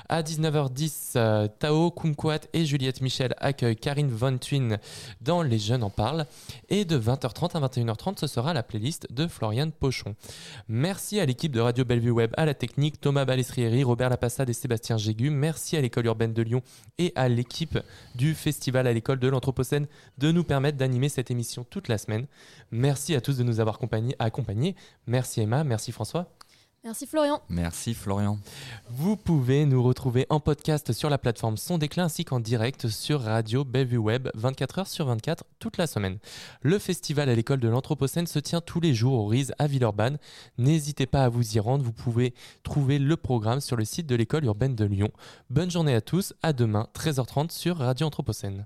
À 19h10, euh, Tao Kumquat et Juliette Michel accueillent Karine Von Twin dans Les Jeunes en parlent. Et de 20h30 à 21h30, ce sera la playlist de Floriane Pochon. Merci à l'équipe de Radio Bellevue Web, à la technique, Thomas Balestrieri, Robert Lapassade et Sébastien Gégu. Merci à l'école urbaine de Lyon et à l'équipe du festival à l'école de l'Anthropocène de nous permettre d'animer cette émission toute la semaine. Merci à tous de nous avoir accompagnés. Merci Emma, merci François. Merci Florian. Merci Florian. Vous pouvez nous retrouver en podcast sur la plateforme Son Déclin ainsi qu'en direct sur Radio Bellevue Web 24 heures sur 24 toute la semaine. Le festival à l'école de l'Anthropocène se tient tous les jours au RISE à Villeurbanne. N'hésitez pas à vous y rendre, vous pouvez trouver le programme sur le site de l'école urbaine de Lyon. Bonne journée à tous, à demain 13h30 sur Radio Anthropocène.